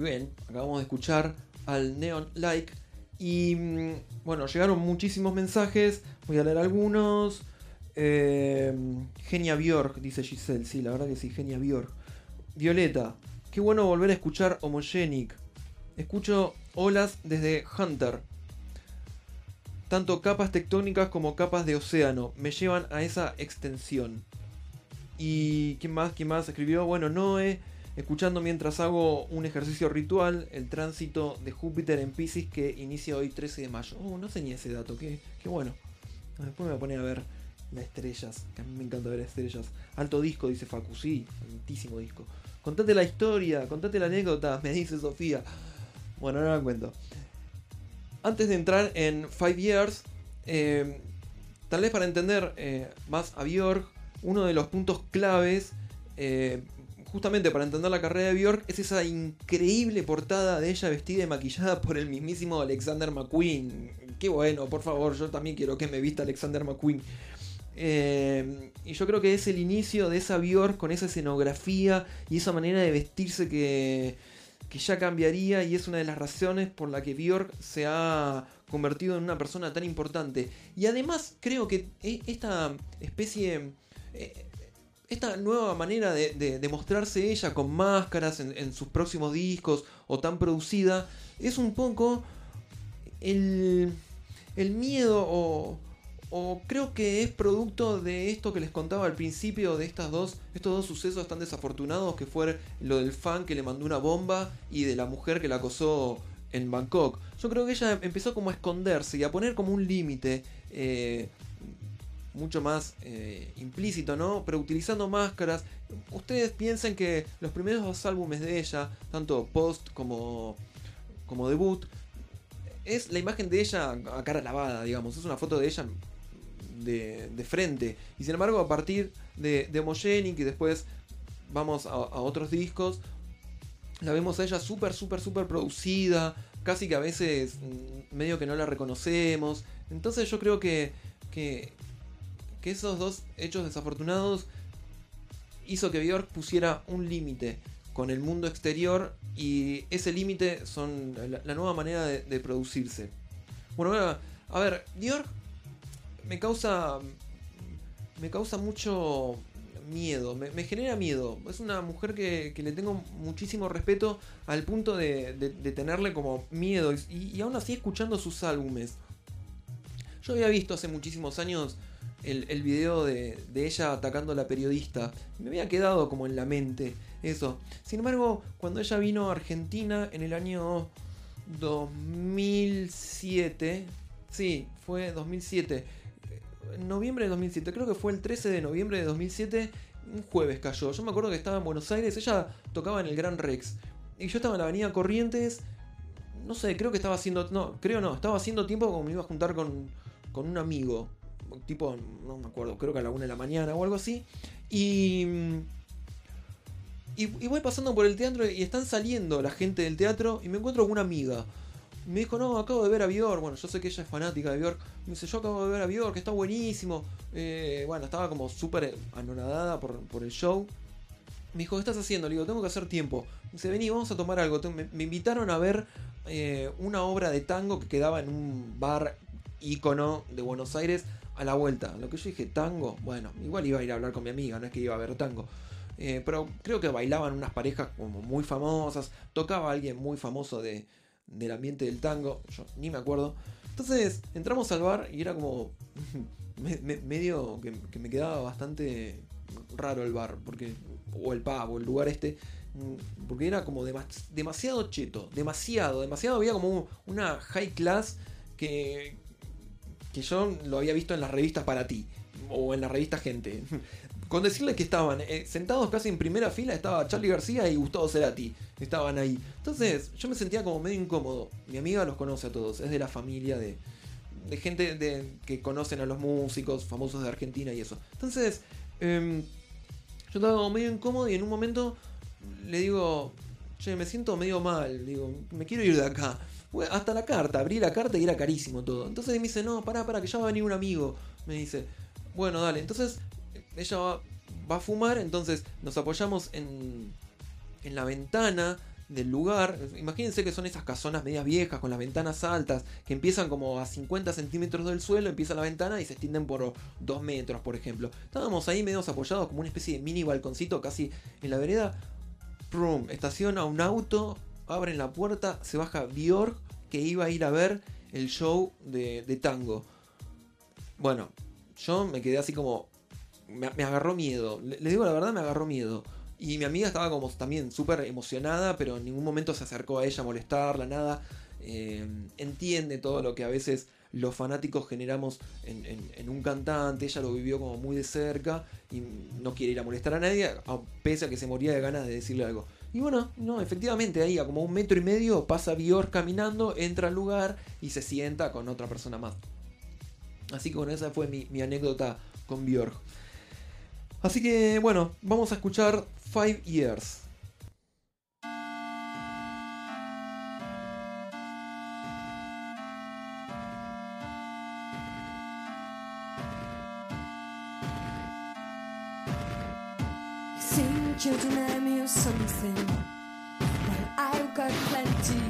Bien, acabamos de escuchar al Neon Like. Y mm, bueno, llegaron muchísimos mensajes. Voy a leer algunos. Eh, Genia Bjork, dice Giselle. Sí, la verdad que sí, Genia Bjork. Violeta, qué bueno volver a escuchar Homogenic. Escucho olas desde Hunter. Tanto capas tectónicas como capas de océano me llevan a esa extensión. ¿Y quién más? ¿Quién más escribió? Bueno, Noé, escuchando mientras hago un ejercicio ritual, el tránsito de Júpiter en Pisces que inicia hoy 13 de mayo. Oh, no tenía ese dato, qué, qué bueno. Después me voy a poner a ver las estrellas, que a mí me encanta ver estrellas. Alto disco, dice Facu, sí, altísimo disco. Contate la historia, contate la anécdota, <laughs> me dice Sofía. Bueno, ahora me cuento. Antes de entrar en Five Years, eh, tal vez para entender eh, más a Björk, uno de los puntos claves, eh, justamente para entender la carrera de Björk, es esa increíble portada de ella vestida y maquillada por el mismísimo Alexander McQueen. Qué bueno, por favor, yo también quiero que me vista Alexander McQueen. Eh, y yo creo que es el inicio de esa Björk con esa escenografía y esa manera de vestirse que, que ya cambiaría y es una de las razones por la que Björk se ha convertido en una persona tan importante. Y además creo que e- esta especie... eh, esta nueva manera de, mostrarse ella con máscaras en, en sus próximos discos o tan producida es un poco el, el miedo o, o creo que es producto de esto que les contaba al principio de estas dos, estos dos sucesos tan desafortunados que fue lo del fan que le mandó una bomba y de la mujer que la acosó en Bangkok. Yo creo que ella empezó como a esconderse y a poner como un límite eh, mucho más eh, implícito, ¿no? Pero utilizando máscaras. Ustedes piensen que los primeros dos álbumes de ella, tanto post como, como debut, es la imagen de ella a cara lavada, digamos. Es una foto de ella de, de frente. Y sin embargo, a partir de, de Homogenic y después vamos a, a otros discos, la vemos a ella súper, súper, súper producida. Casi que a veces mm, medio que no la reconocemos. Entonces yo creo que, que, que esos dos hechos desafortunados hizo que Björk pusiera un límite con el mundo exterior y ese límite son la, nueva manera de, producirse. Bueno, a ver, Björk me causa me causa mucho miedo, me, genera miedo. Es una mujer que, le tengo muchísimo respeto al punto de, tenerle como miedo. Y aún así escuchando sus álbumes. Yo había visto hace muchísimos años el, video de, ella atacando a la periodista. Me había quedado como en la mente eso. Sin embargo, cuando ella vino a Argentina en el año 2007, sí, fue 2007, en noviembre de 2007, creo que fue el 13 de noviembre de 2007, un jueves cayó. Yo me acuerdo que estaba en Buenos Aires, ella tocaba en el Gran Rex. Y yo estaba en la avenida Corrientes, no sé, creo que estaba haciendo, no, creo no, estaba haciendo tiempo como me iba a juntar con, con un amigo, tipo, no me acuerdo, creo que a la una de la mañana o algo así. Y, y, voy pasando por el teatro y están saliendo la gente del teatro y me encuentro con una amiga. Me dijo, no, acabo de ver a Björk. Bueno, yo sé que ella es fanática de Björk. Me dice, yo acabo de ver a Björk, está buenísimo. Eh, bueno, estaba como súper anonadada por, por el show. Me dijo, ¿qué estás haciendo? Le digo, tengo que hacer tiempo. Me dice, vení, vamos a tomar algo. Me invitaron a ver eh, una obra de tango que quedaba en un bar ícono de Buenos Aires a la vuelta. Lo que yo dije, tango, bueno, igual iba a ir a hablar con mi amiga, no es que iba a ver tango. Eh, pero creo que bailaban unas parejas como muy famosas, tocaba alguien muy famoso de, del ambiente del tango, yo ni me acuerdo. Entonces entramos al bar y era como <laughs> me- me- medio que, me quedaba bastante raro el bar, porque o el pub o el lugar este, mm, porque era como demas- demasiado cheto, demasiado, demasiado, había como un- una high class que, que yo lo había visto en las revistas para ti, o en la revista Gente. Con decirle que estaban eh, sentados casi en primera fila, estaba Charlie García y Gustavo Cerati, estaban ahí. Entonces yo me sentía como medio incómodo. Mi amiga los conoce a todos, es de la familia de, de gente de, que conocen a los músicos famosos de Argentina y eso. Entonces, em, yo estaba como medio incómodo y en un momento le digo, che, me siento medio mal, digo, me quiero ir de acá. Hasta la carta, abrí la carta y era carísimo todo. Entonces me dice, no, pará, pará, que ya va a venir un amigo. Me dice, bueno, dale. Entonces ella va, va a fumar, entonces nos apoyamos en, en la ventana del lugar. Imagínense que son esas casonas medias viejas con las ventanas altas que empiezan como a 50 centímetros del suelo, empieza la ventana y se extienden por 2 metros, por ejemplo. Estábamos ahí medios apoyados como una especie de mini balconcito casi en la vereda. Prum, estaciona un auto, abren la puerta, se baja Björk que iba a ir a ver el show de, tango. Bueno, yo me quedé así como... Me, agarró miedo. Le, digo la verdad, me agarró miedo. Y mi amiga estaba como también súper emocionada, pero en ningún momento se acercó a ella a molestarla, nada. Eh, entiende todo lo que a veces los fanáticos generamos en, en- en un cantante, ella lo vivió como muy de cerca y no quiere ir a molestar a nadie, a- pese a que se moría de ganas de decirle algo. Y bueno, no, efectivamente ahí a como un metro y medio pasa Björk caminando, entra al lugar y se sienta con otra persona más. Así que bueno, esa fue mi, anécdota con Björk. Así que bueno, vamos a escuchar Five Years. something, but I've got plenty.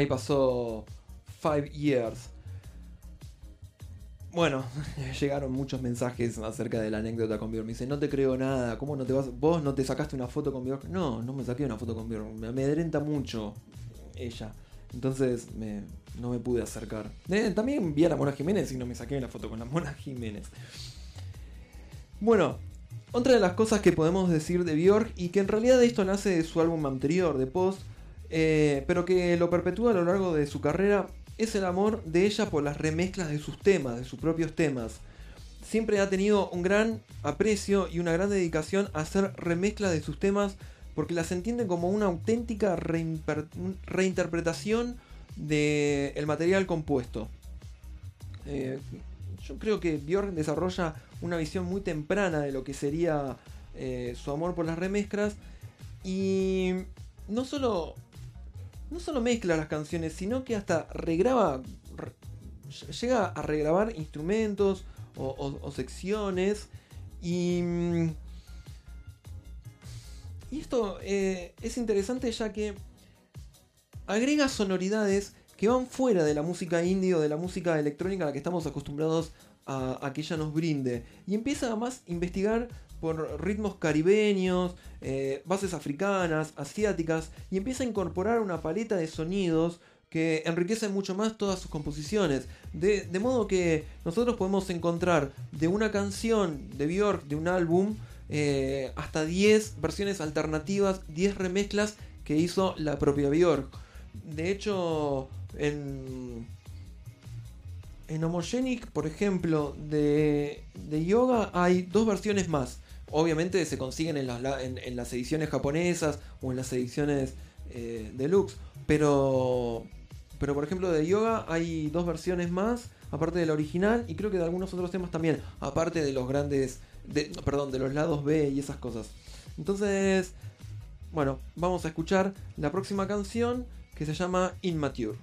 Ahí pasó Five Years. Bueno, <laughs> llegaron muchos mensajes acerca de la anécdota con Björk. Me dice, no te creo nada, ¿cómo no te vas? ¿Vos no te sacaste una foto con Björk? No, no me saqué una foto con Björk. Me amedrenta mucho ella. Entonces no me pude acercar. Eh, también vi a la Mona Jiménez y no me saqué una foto con la Mona Jiménez. Bueno, otra de las cosas que podemos decir de Björk, y que en realidad esto nace de su álbum anterior, de Post, eh, pero que lo perpetúa a lo largo de su carrera, es el amor de ella por las remezclas de sus temas, de sus propios temas. Siempre ha tenido un gran aprecio y una gran dedicación a hacer remezclas de sus temas porque las entiende como una auténtica reinterpretación del material compuesto. Eh, yo creo que Björk desarrolla una visión muy temprana de lo que sería eh, su amor por las remezclas y no solo no solo mezcla las canciones, sino que hasta regraba, re- llega a regrabar instrumentos o secciones y mm, y esto eh, es interesante ya que agrega sonoridades que van fuera de la música indie o de la música electrónica a la que estamos acostumbrados a, a que ella nos brinde. Y empieza además a investigar por ritmos caribeños, eh, bases africanas, asiáticas, y empieza a incorporar una paleta de sonidos que enriquecen mucho más todas sus composiciones. De, de modo que nosotros podemos encontrar de una canción de Björk, de un álbum, eh, hasta 10 versiones alternativas, 10 remezclas que hizo la propia Björk. De hecho, en, en Homogenic, por ejemplo, de, de Yoga hay dos versiones más. Obviamente se consiguen en en- las ediciones japonesas o en las ediciones eh, deluxe. Pero, pero por ejemplo de Yoga hay dos versiones más, aparte de la original, y creo que de algunos otros temas también, aparte de los grandes, de, perdón, de los lados B y esas cosas. Entonces, bueno, vamos a escuchar la próxima canción que se llama Immature.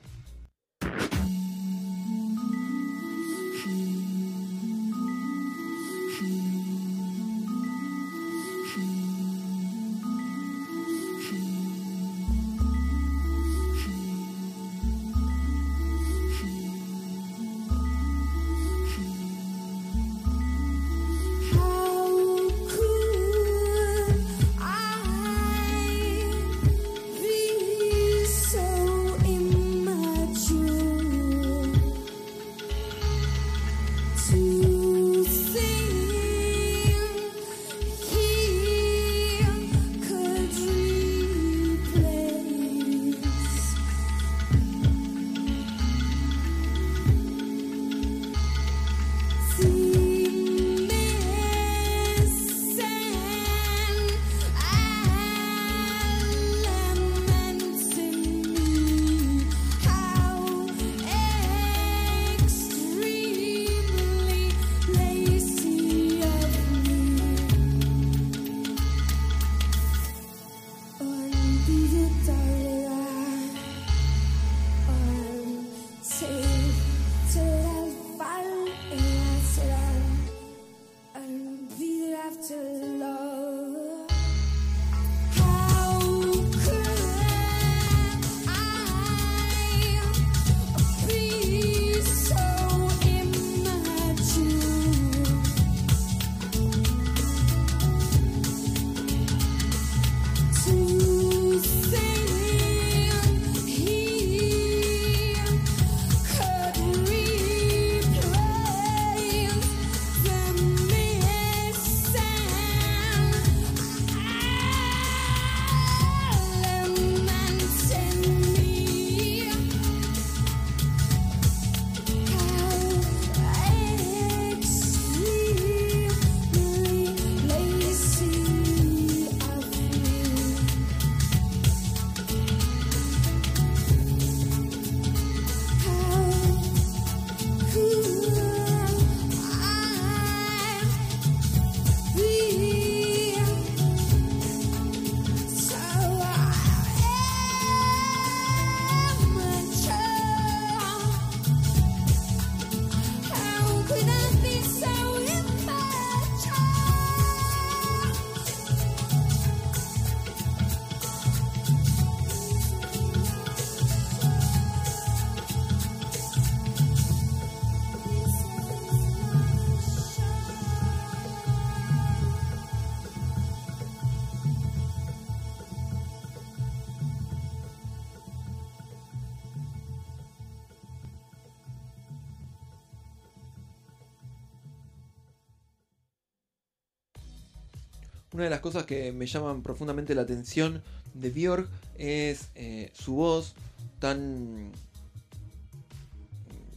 Una de las cosas que me llaman profundamente la atención de Björk es eh, su voz tan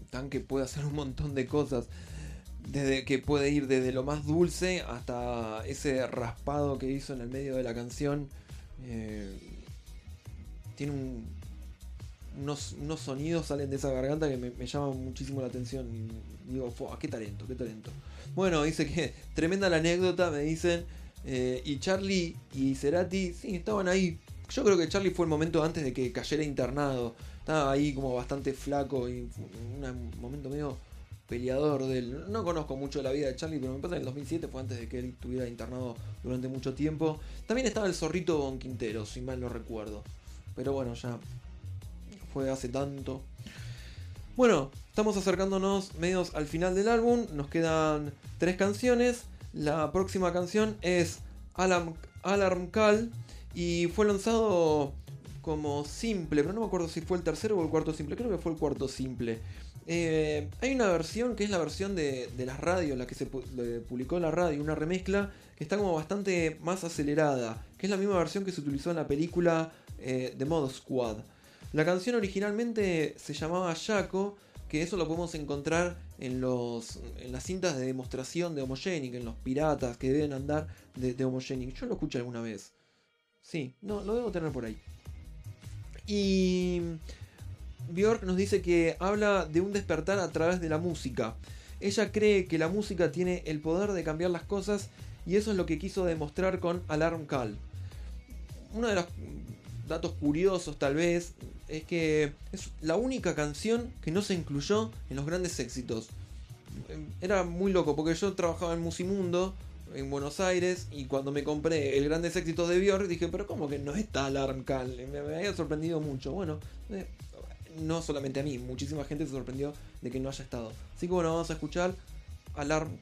tan que puede hacer un montón de cosas. Desde que puede ir desde lo más dulce hasta ese raspado que hizo en el medio de la canción. Eh, tiene un, unos, unos, sonidos salen de esa garganta que me, me llaman muchísimo la atención. Y digo, qué talento, qué talento. Bueno, dice que tremenda la anécdota, me dicen. Eh, y Charlie y Cerati, sí, estaban ahí. Yo creo que Charlie fue el momento antes de que cayera internado. Estaba ahí como bastante flaco y un momento medio peleador del. No conozco mucho la vida de Charlie, pero me pasa que en el 2007 fue antes de que él estuviera internado durante mucho tiempo. También estaba el zorrito Don Quintero, si mal no recuerdo. Pero bueno, ya fue hace tanto. Bueno, estamos acercándonos medios al final del álbum. Nos quedan tres canciones. La próxima canción es Alarm, Alarm Call y fue lanzado como simple, pero no me acuerdo si fue el tercero o el cuarto simple, creo que fue el cuarto simple. Eh, hay una versión que es la versión de, de las radios, la que se publicó en la radio, una remezcla que está como bastante más acelerada, que es la misma versión que se utilizó en la película eh, The Mod Squad. La canción originalmente se llamaba Jaco, que eso lo podemos encontrar en, los, en las cintas de demostración de Homogenic, en los piratas que deben andar de, de Homogenic. Yo lo escuché alguna vez. Sí, no, lo debo tener por ahí. Y Björk nos dice que habla de un despertar a través de la música. Ella cree que la música tiene el poder de cambiar las cosas y eso es lo que quiso demostrar con Alarm Call. Uno de los datos curiosos tal vez es que es la única canción que no se incluyó en los grandes éxitos. Era muy loco porque yo trabajaba en Musimundo en Buenos Aires y cuando me compré el Grandes Éxitos de Björk dije, pero ¿cómo que no está Alarm Call? Me, me había sorprendido mucho. Bueno, eh, no solamente a mí, muchísima gente se sorprendió de que no haya estado. Así que bueno, vamos a escuchar Alarm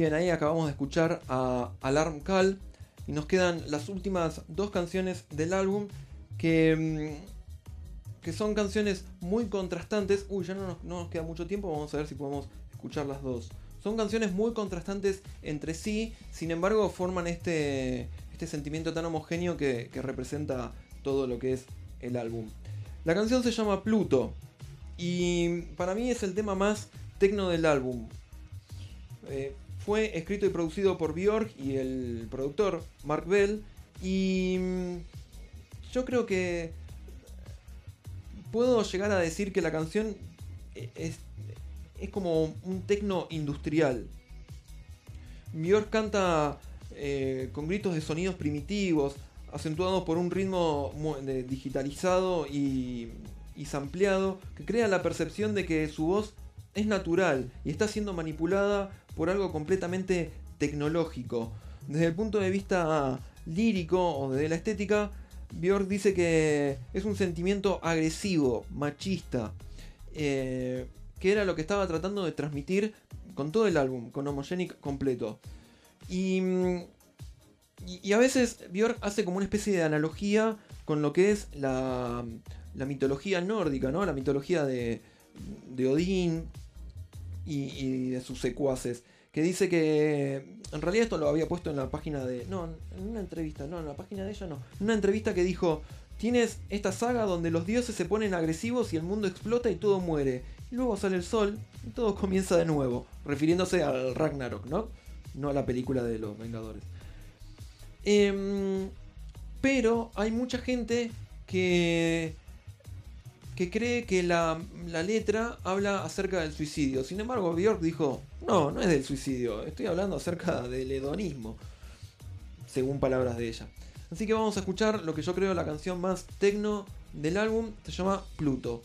Bien, ahí acabamos de escuchar a Alarm Call y nos quedan las últimas dos canciones del álbum que, mm, que son canciones muy contrastantes. Uy, ya no nos, no queda mucho tiempo, vamos a ver si podemos escuchar las dos. Son canciones muy contrastantes entre sí, sin embargo forman este, este sentimiento tan homogéneo que, que representa todo lo que es el álbum. La canción se llama Pluto y para mí es el tema más tecno del álbum. Eh, fue escrito y producido por Björk y el productor Mark Bell. Y mm, yo creo que puedo llegar a decir que la canción e- es, como un tecno industrial. Björk canta eh, con gritos de sonidos primitivos, acentuados por un ritmo digitalizado y, y sampleado, que crea la percepción de que su voz es natural y está siendo manipulada por algo completamente tecnológico. Desde el punto de vista lírico o de la estética, Björk dice que es un sentimiento agresivo, machista, eh, que era lo que estaba tratando de transmitir con todo el álbum, con Homogenic completo. Y, a veces Björk hace como una especie de analogía con lo que es la, la mitología nórdica, ¿no? La mitología de, de Odín y, de sus secuaces. Que dice que. En realidad esto lo había puesto en la página de. No, en una entrevista, no, en la página de ella no. En una entrevista que dijo. Tienes esta saga donde los dioses se ponen agresivos y el mundo explota y todo muere. Y luego sale el sol y todo comienza de nuevo. Refiriéndose al Ragnarok, ¿no? No a la película de los Vengadores. Em, pero hay mucha gente que, que cree que la, la letra habla acerca del suicidio. Sin embargo, Björk dijo, no, no es del suicidio, estoy hablando acerca del hedonismo, según palabras de ella. Así que vamos a escuchar lo que yo creo la canción más tecno del álbum, se llama Pluto.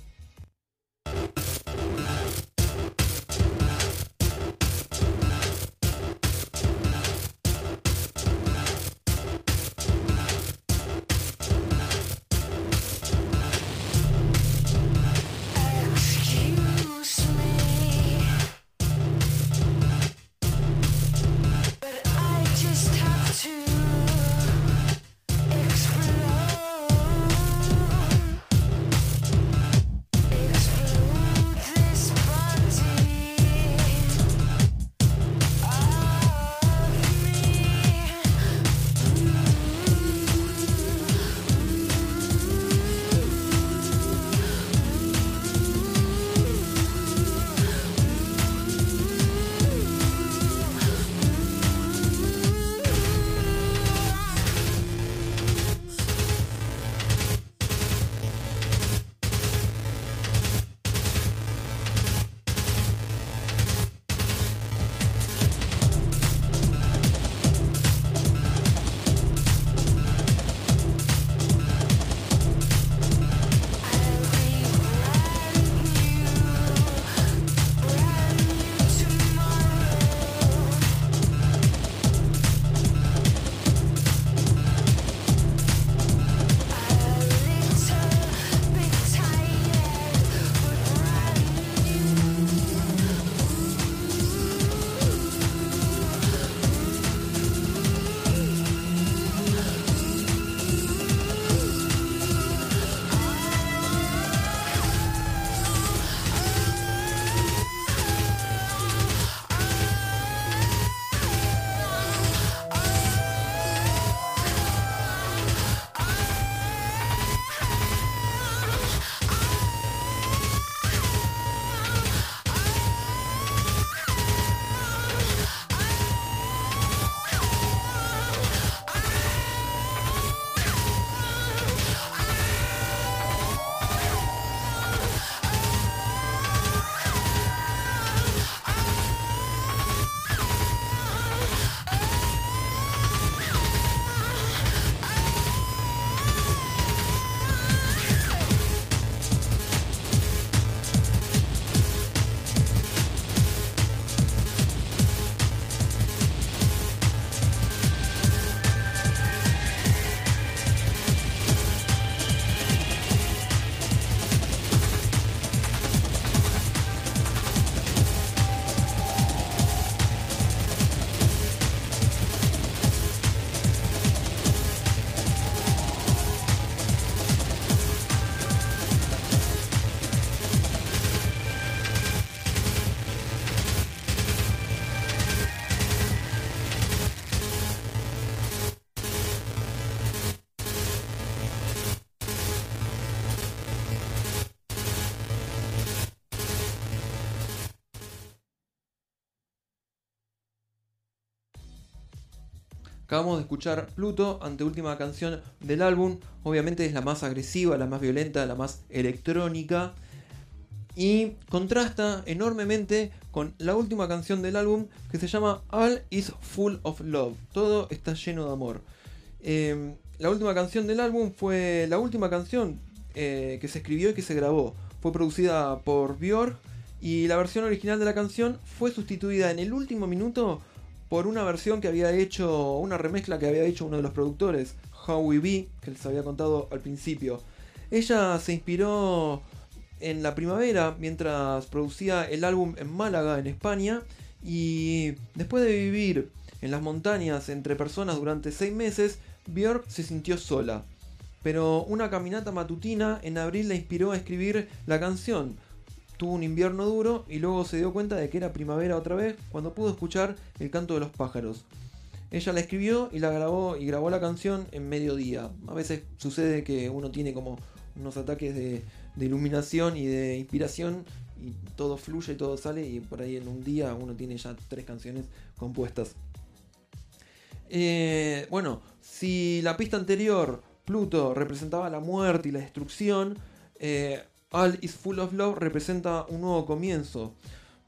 Acabamos de escuchar Pluto, anteúltima canción del álbum. Obviamente es la más agresiva, la más violenta, la más electrónica. Y contrasta enormemente con la última canción del álbum que se llama All is Full of Love. Todo está lleno de amor. Eh, la última canción del álbum fue la última canción eh, que se escribió y que se grabó. Fue producida por Björk y la versión original de la canción fue sustituida en el último minuto por una versión que había hecho, una remezcla que había hecho uno de los productores, Howie B, que les había contado al principio. Ella se inspiró en la primavera mientras producía el álbum en Málaga, en España, y después de vivir en las montañas entre personas durante seis meses, Björk se sintió sola. Pero una caminata matutina en abril la inspiró a escribir la canción. Tuvo un invierno duro y luego se dio cuenta de que era primavera otra vez cuando pudo escuchar el canto de los pájaros. Ella la escribió y la grabó y grabó la canción en mediodía. A veces sucede que uno tiene como unos ataques de, iluminación y de inspiración y todo fluye y todo sale y por ahí en un día uno tiene ya tres canciones compuestas. Eh, bueno, si la pista anterior, Pluto, representaba la muerte y la destrucción, eh, All is Full of Love representa un nuevo comienzo.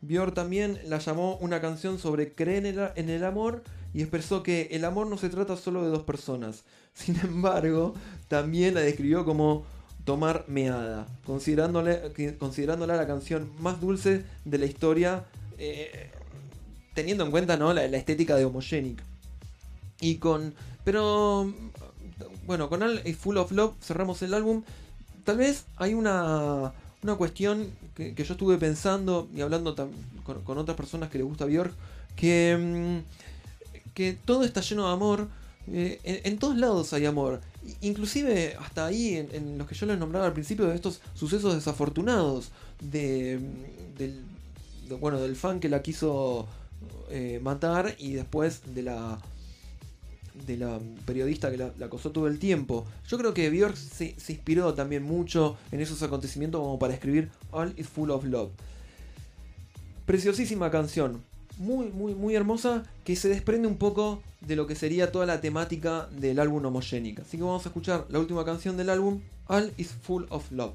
Björk también la llamó una canción sobre creer en el, amor y expresó que el amor no se trata solo de dos personas. <laughs> Sin embargo, también la describió como tomar meada, considerándola, la canción más dulce de la historia, eh, teniendo en cuenta ¿no? la, estética de Homogenic. Y con. Pero. Bueno, con All is Full of Love cerramos el álbum. Tal vez hay una. Una cuestión que, yo estuve pensando y hablando con, otras personas que le gusta Björk. Que. mm, Que todo está lleno de amor. eh, en, todos lados hay amor. Inclusive hasta ahí, en, en los que yo les nombraba al principio, de estos sucesos desafortunados. De, mm, del, de- bueno, del fan que la quiso eh, matar y después de la de la periodista que la, la acosó todo el tiempo. Yo creo que Björk se, inspiró también mucho en esos acontecimientos como para escribir All is Full of Love. Preciosísima canción, muy, muy, muy hermosa, que se desprende un poco de lo que sería toda la temática del álbum Homogenic. Así que vamos a escuchar la última canción del álbum, All is Full of Love.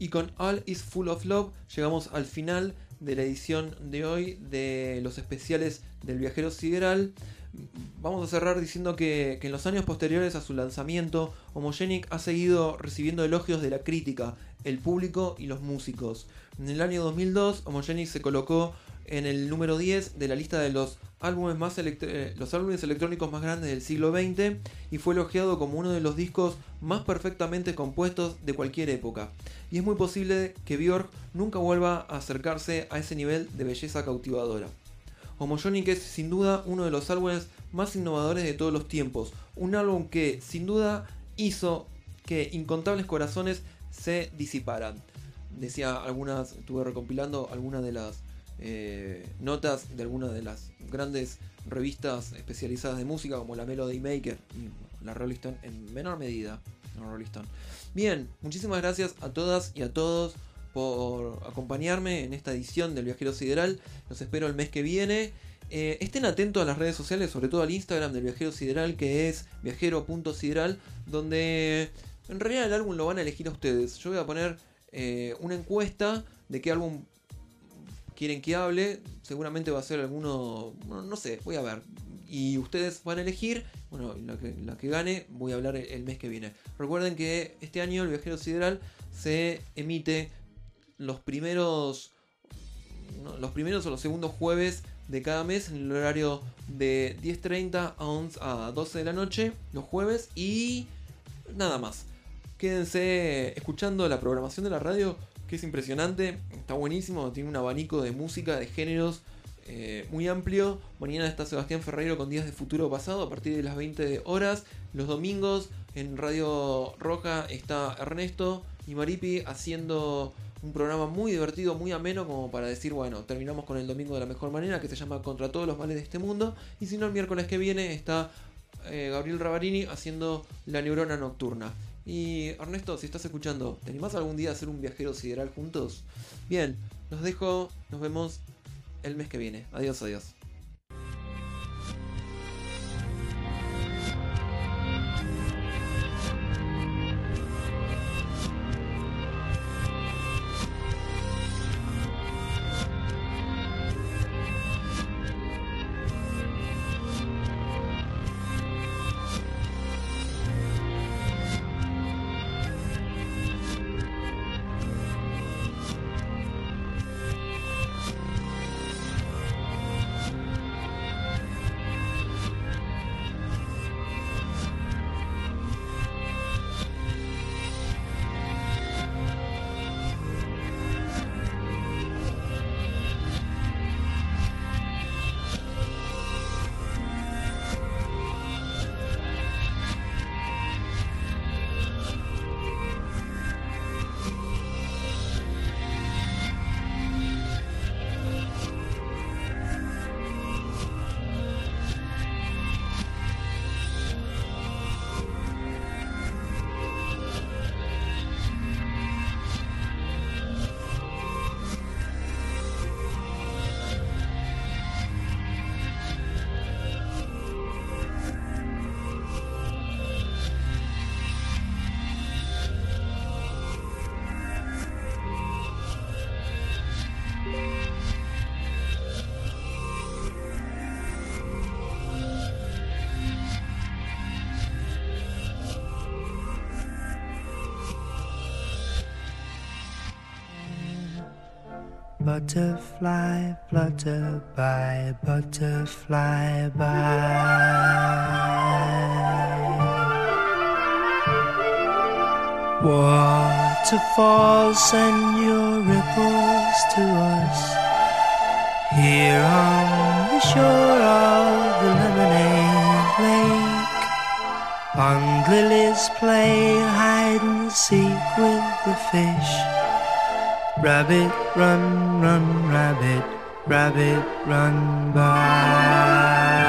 Y con All is Full of Love llegamos al final de la edición de hoy de los especiales del viajero sideral. Vamos a cerrar diciendo que, en los años posteriores a su lanzamiento, Homogenic ha seguido recibiendo elogios de la crítica, el público y los músicos. En el año 2002, Homogenic se colocó en el número 10 de la lista de los álbumes, más eh, los álbumes electrónicos más grandes del siglo XX y fue elogiado como uno de los discos más perfectamente compuestos de cualquier época. Y es muy posible que Björk nunca vuelva a acercarse a ese nivel de belleza cautivadora. Homogenic es sin duda uno de los álbumes más innovadores de todos los tiempos. Un álbum que sin duda hizo que incontables corazones se disiparan. Decía algunas, estuve recompilando algunas de las eh, notas de algunas de las grandes revistas especializadas de música como la Melody Maker la Rolling Stone en menor medida. la Rolling Stone. Bien, muchísimas gracias a todas y a todos por acompañarme en esta edición del Viajero Sideral. Los espero el mes que viene. Eh, estén atentos a las redes sociales, sobre todo al Instagram del Viajero Sideral, que es viajero.sideral, donde en realidad el álbum lo van a elegir a ustedes. Yo voy a poner eh, una encuesta de qué álbum quieren que hable. Seguramente va a ser alguno, no, no sé, voy a ver. Y ustedes van a elegir, bueno, la que, gane voy a hablar el, mes que viene. Recuerden que este año el Viajero Sideral se emite los primeros los primeros o los segundos jueves de cada mes en el horario de 10.30 a, 11 a 12 de la noche los jueves y nada más. Quédense escuchando la programación de la radio que es impresionante, está buenísimo, tiene un abanico de música, de géneros eh, muy amplio. Mañana está Sebastián Ferreiro con Días de Futuro Pasado a partir de las 20 horas. Los domingos en Radio Roja está Ernesto y Maripi haciendo un programa muy divertido, muy ameno, como para decir, bueno, terminamos con el domingo de la mejor manera, que se llama Contra todos los males de este mundo. Y si no, el miércoles que viene está eh, Gabriel Ravarini haciendo La Neurona Nocturna. Y Ernesto, si estás escuchando, ¿te animás algún día a hacer un viajero sideral juntos? Bien, los dejo, nos vemos el mes que viene. Adiós, adiós. Butterfly, flutter by, butterfly by. Waterfalls send your ripples to us here on the shore of the lemonade lake. Pond lilies play hide and seek with the fish. Rabbit, run, run, rabbit, rabbit, run by.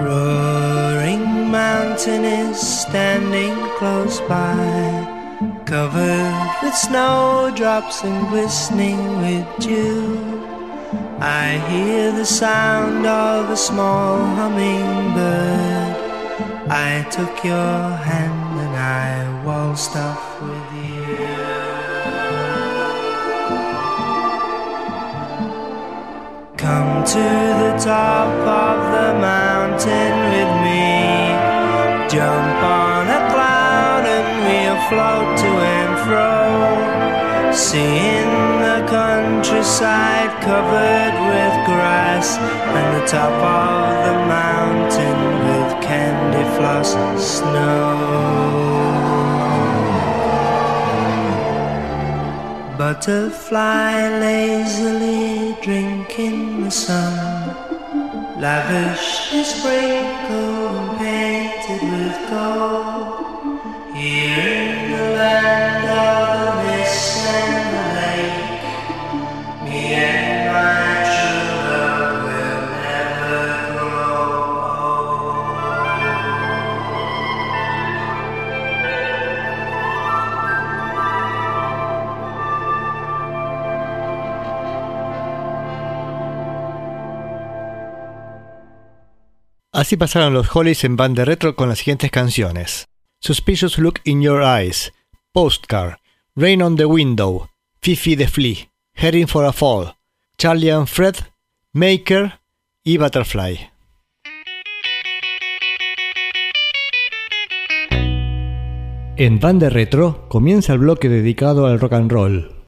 Roaring mountain is standing close by, covered with snowdrops and glistening with dew. I hear the sound of a small hummingbird. I took your hand waltzed off with you. Come to the top of the mountain with me. Jump on a cloud and we'll float to and fro. Seeing the countryside covered with grass and the top of the mountain with candy floss snow. Butterfly lazily drinking the sun, lavish sprinkled and Así pasaron los Hollies en banda retro con las siguientes canciones: Suspicious Look in Your Eyes, Postcard, Rain on the Window, Fifi the Flea, Heading for a Fall, Charlie and Fred, Maker y Butterfly. En banda retro comienza el bloque dedicado al rock and roll.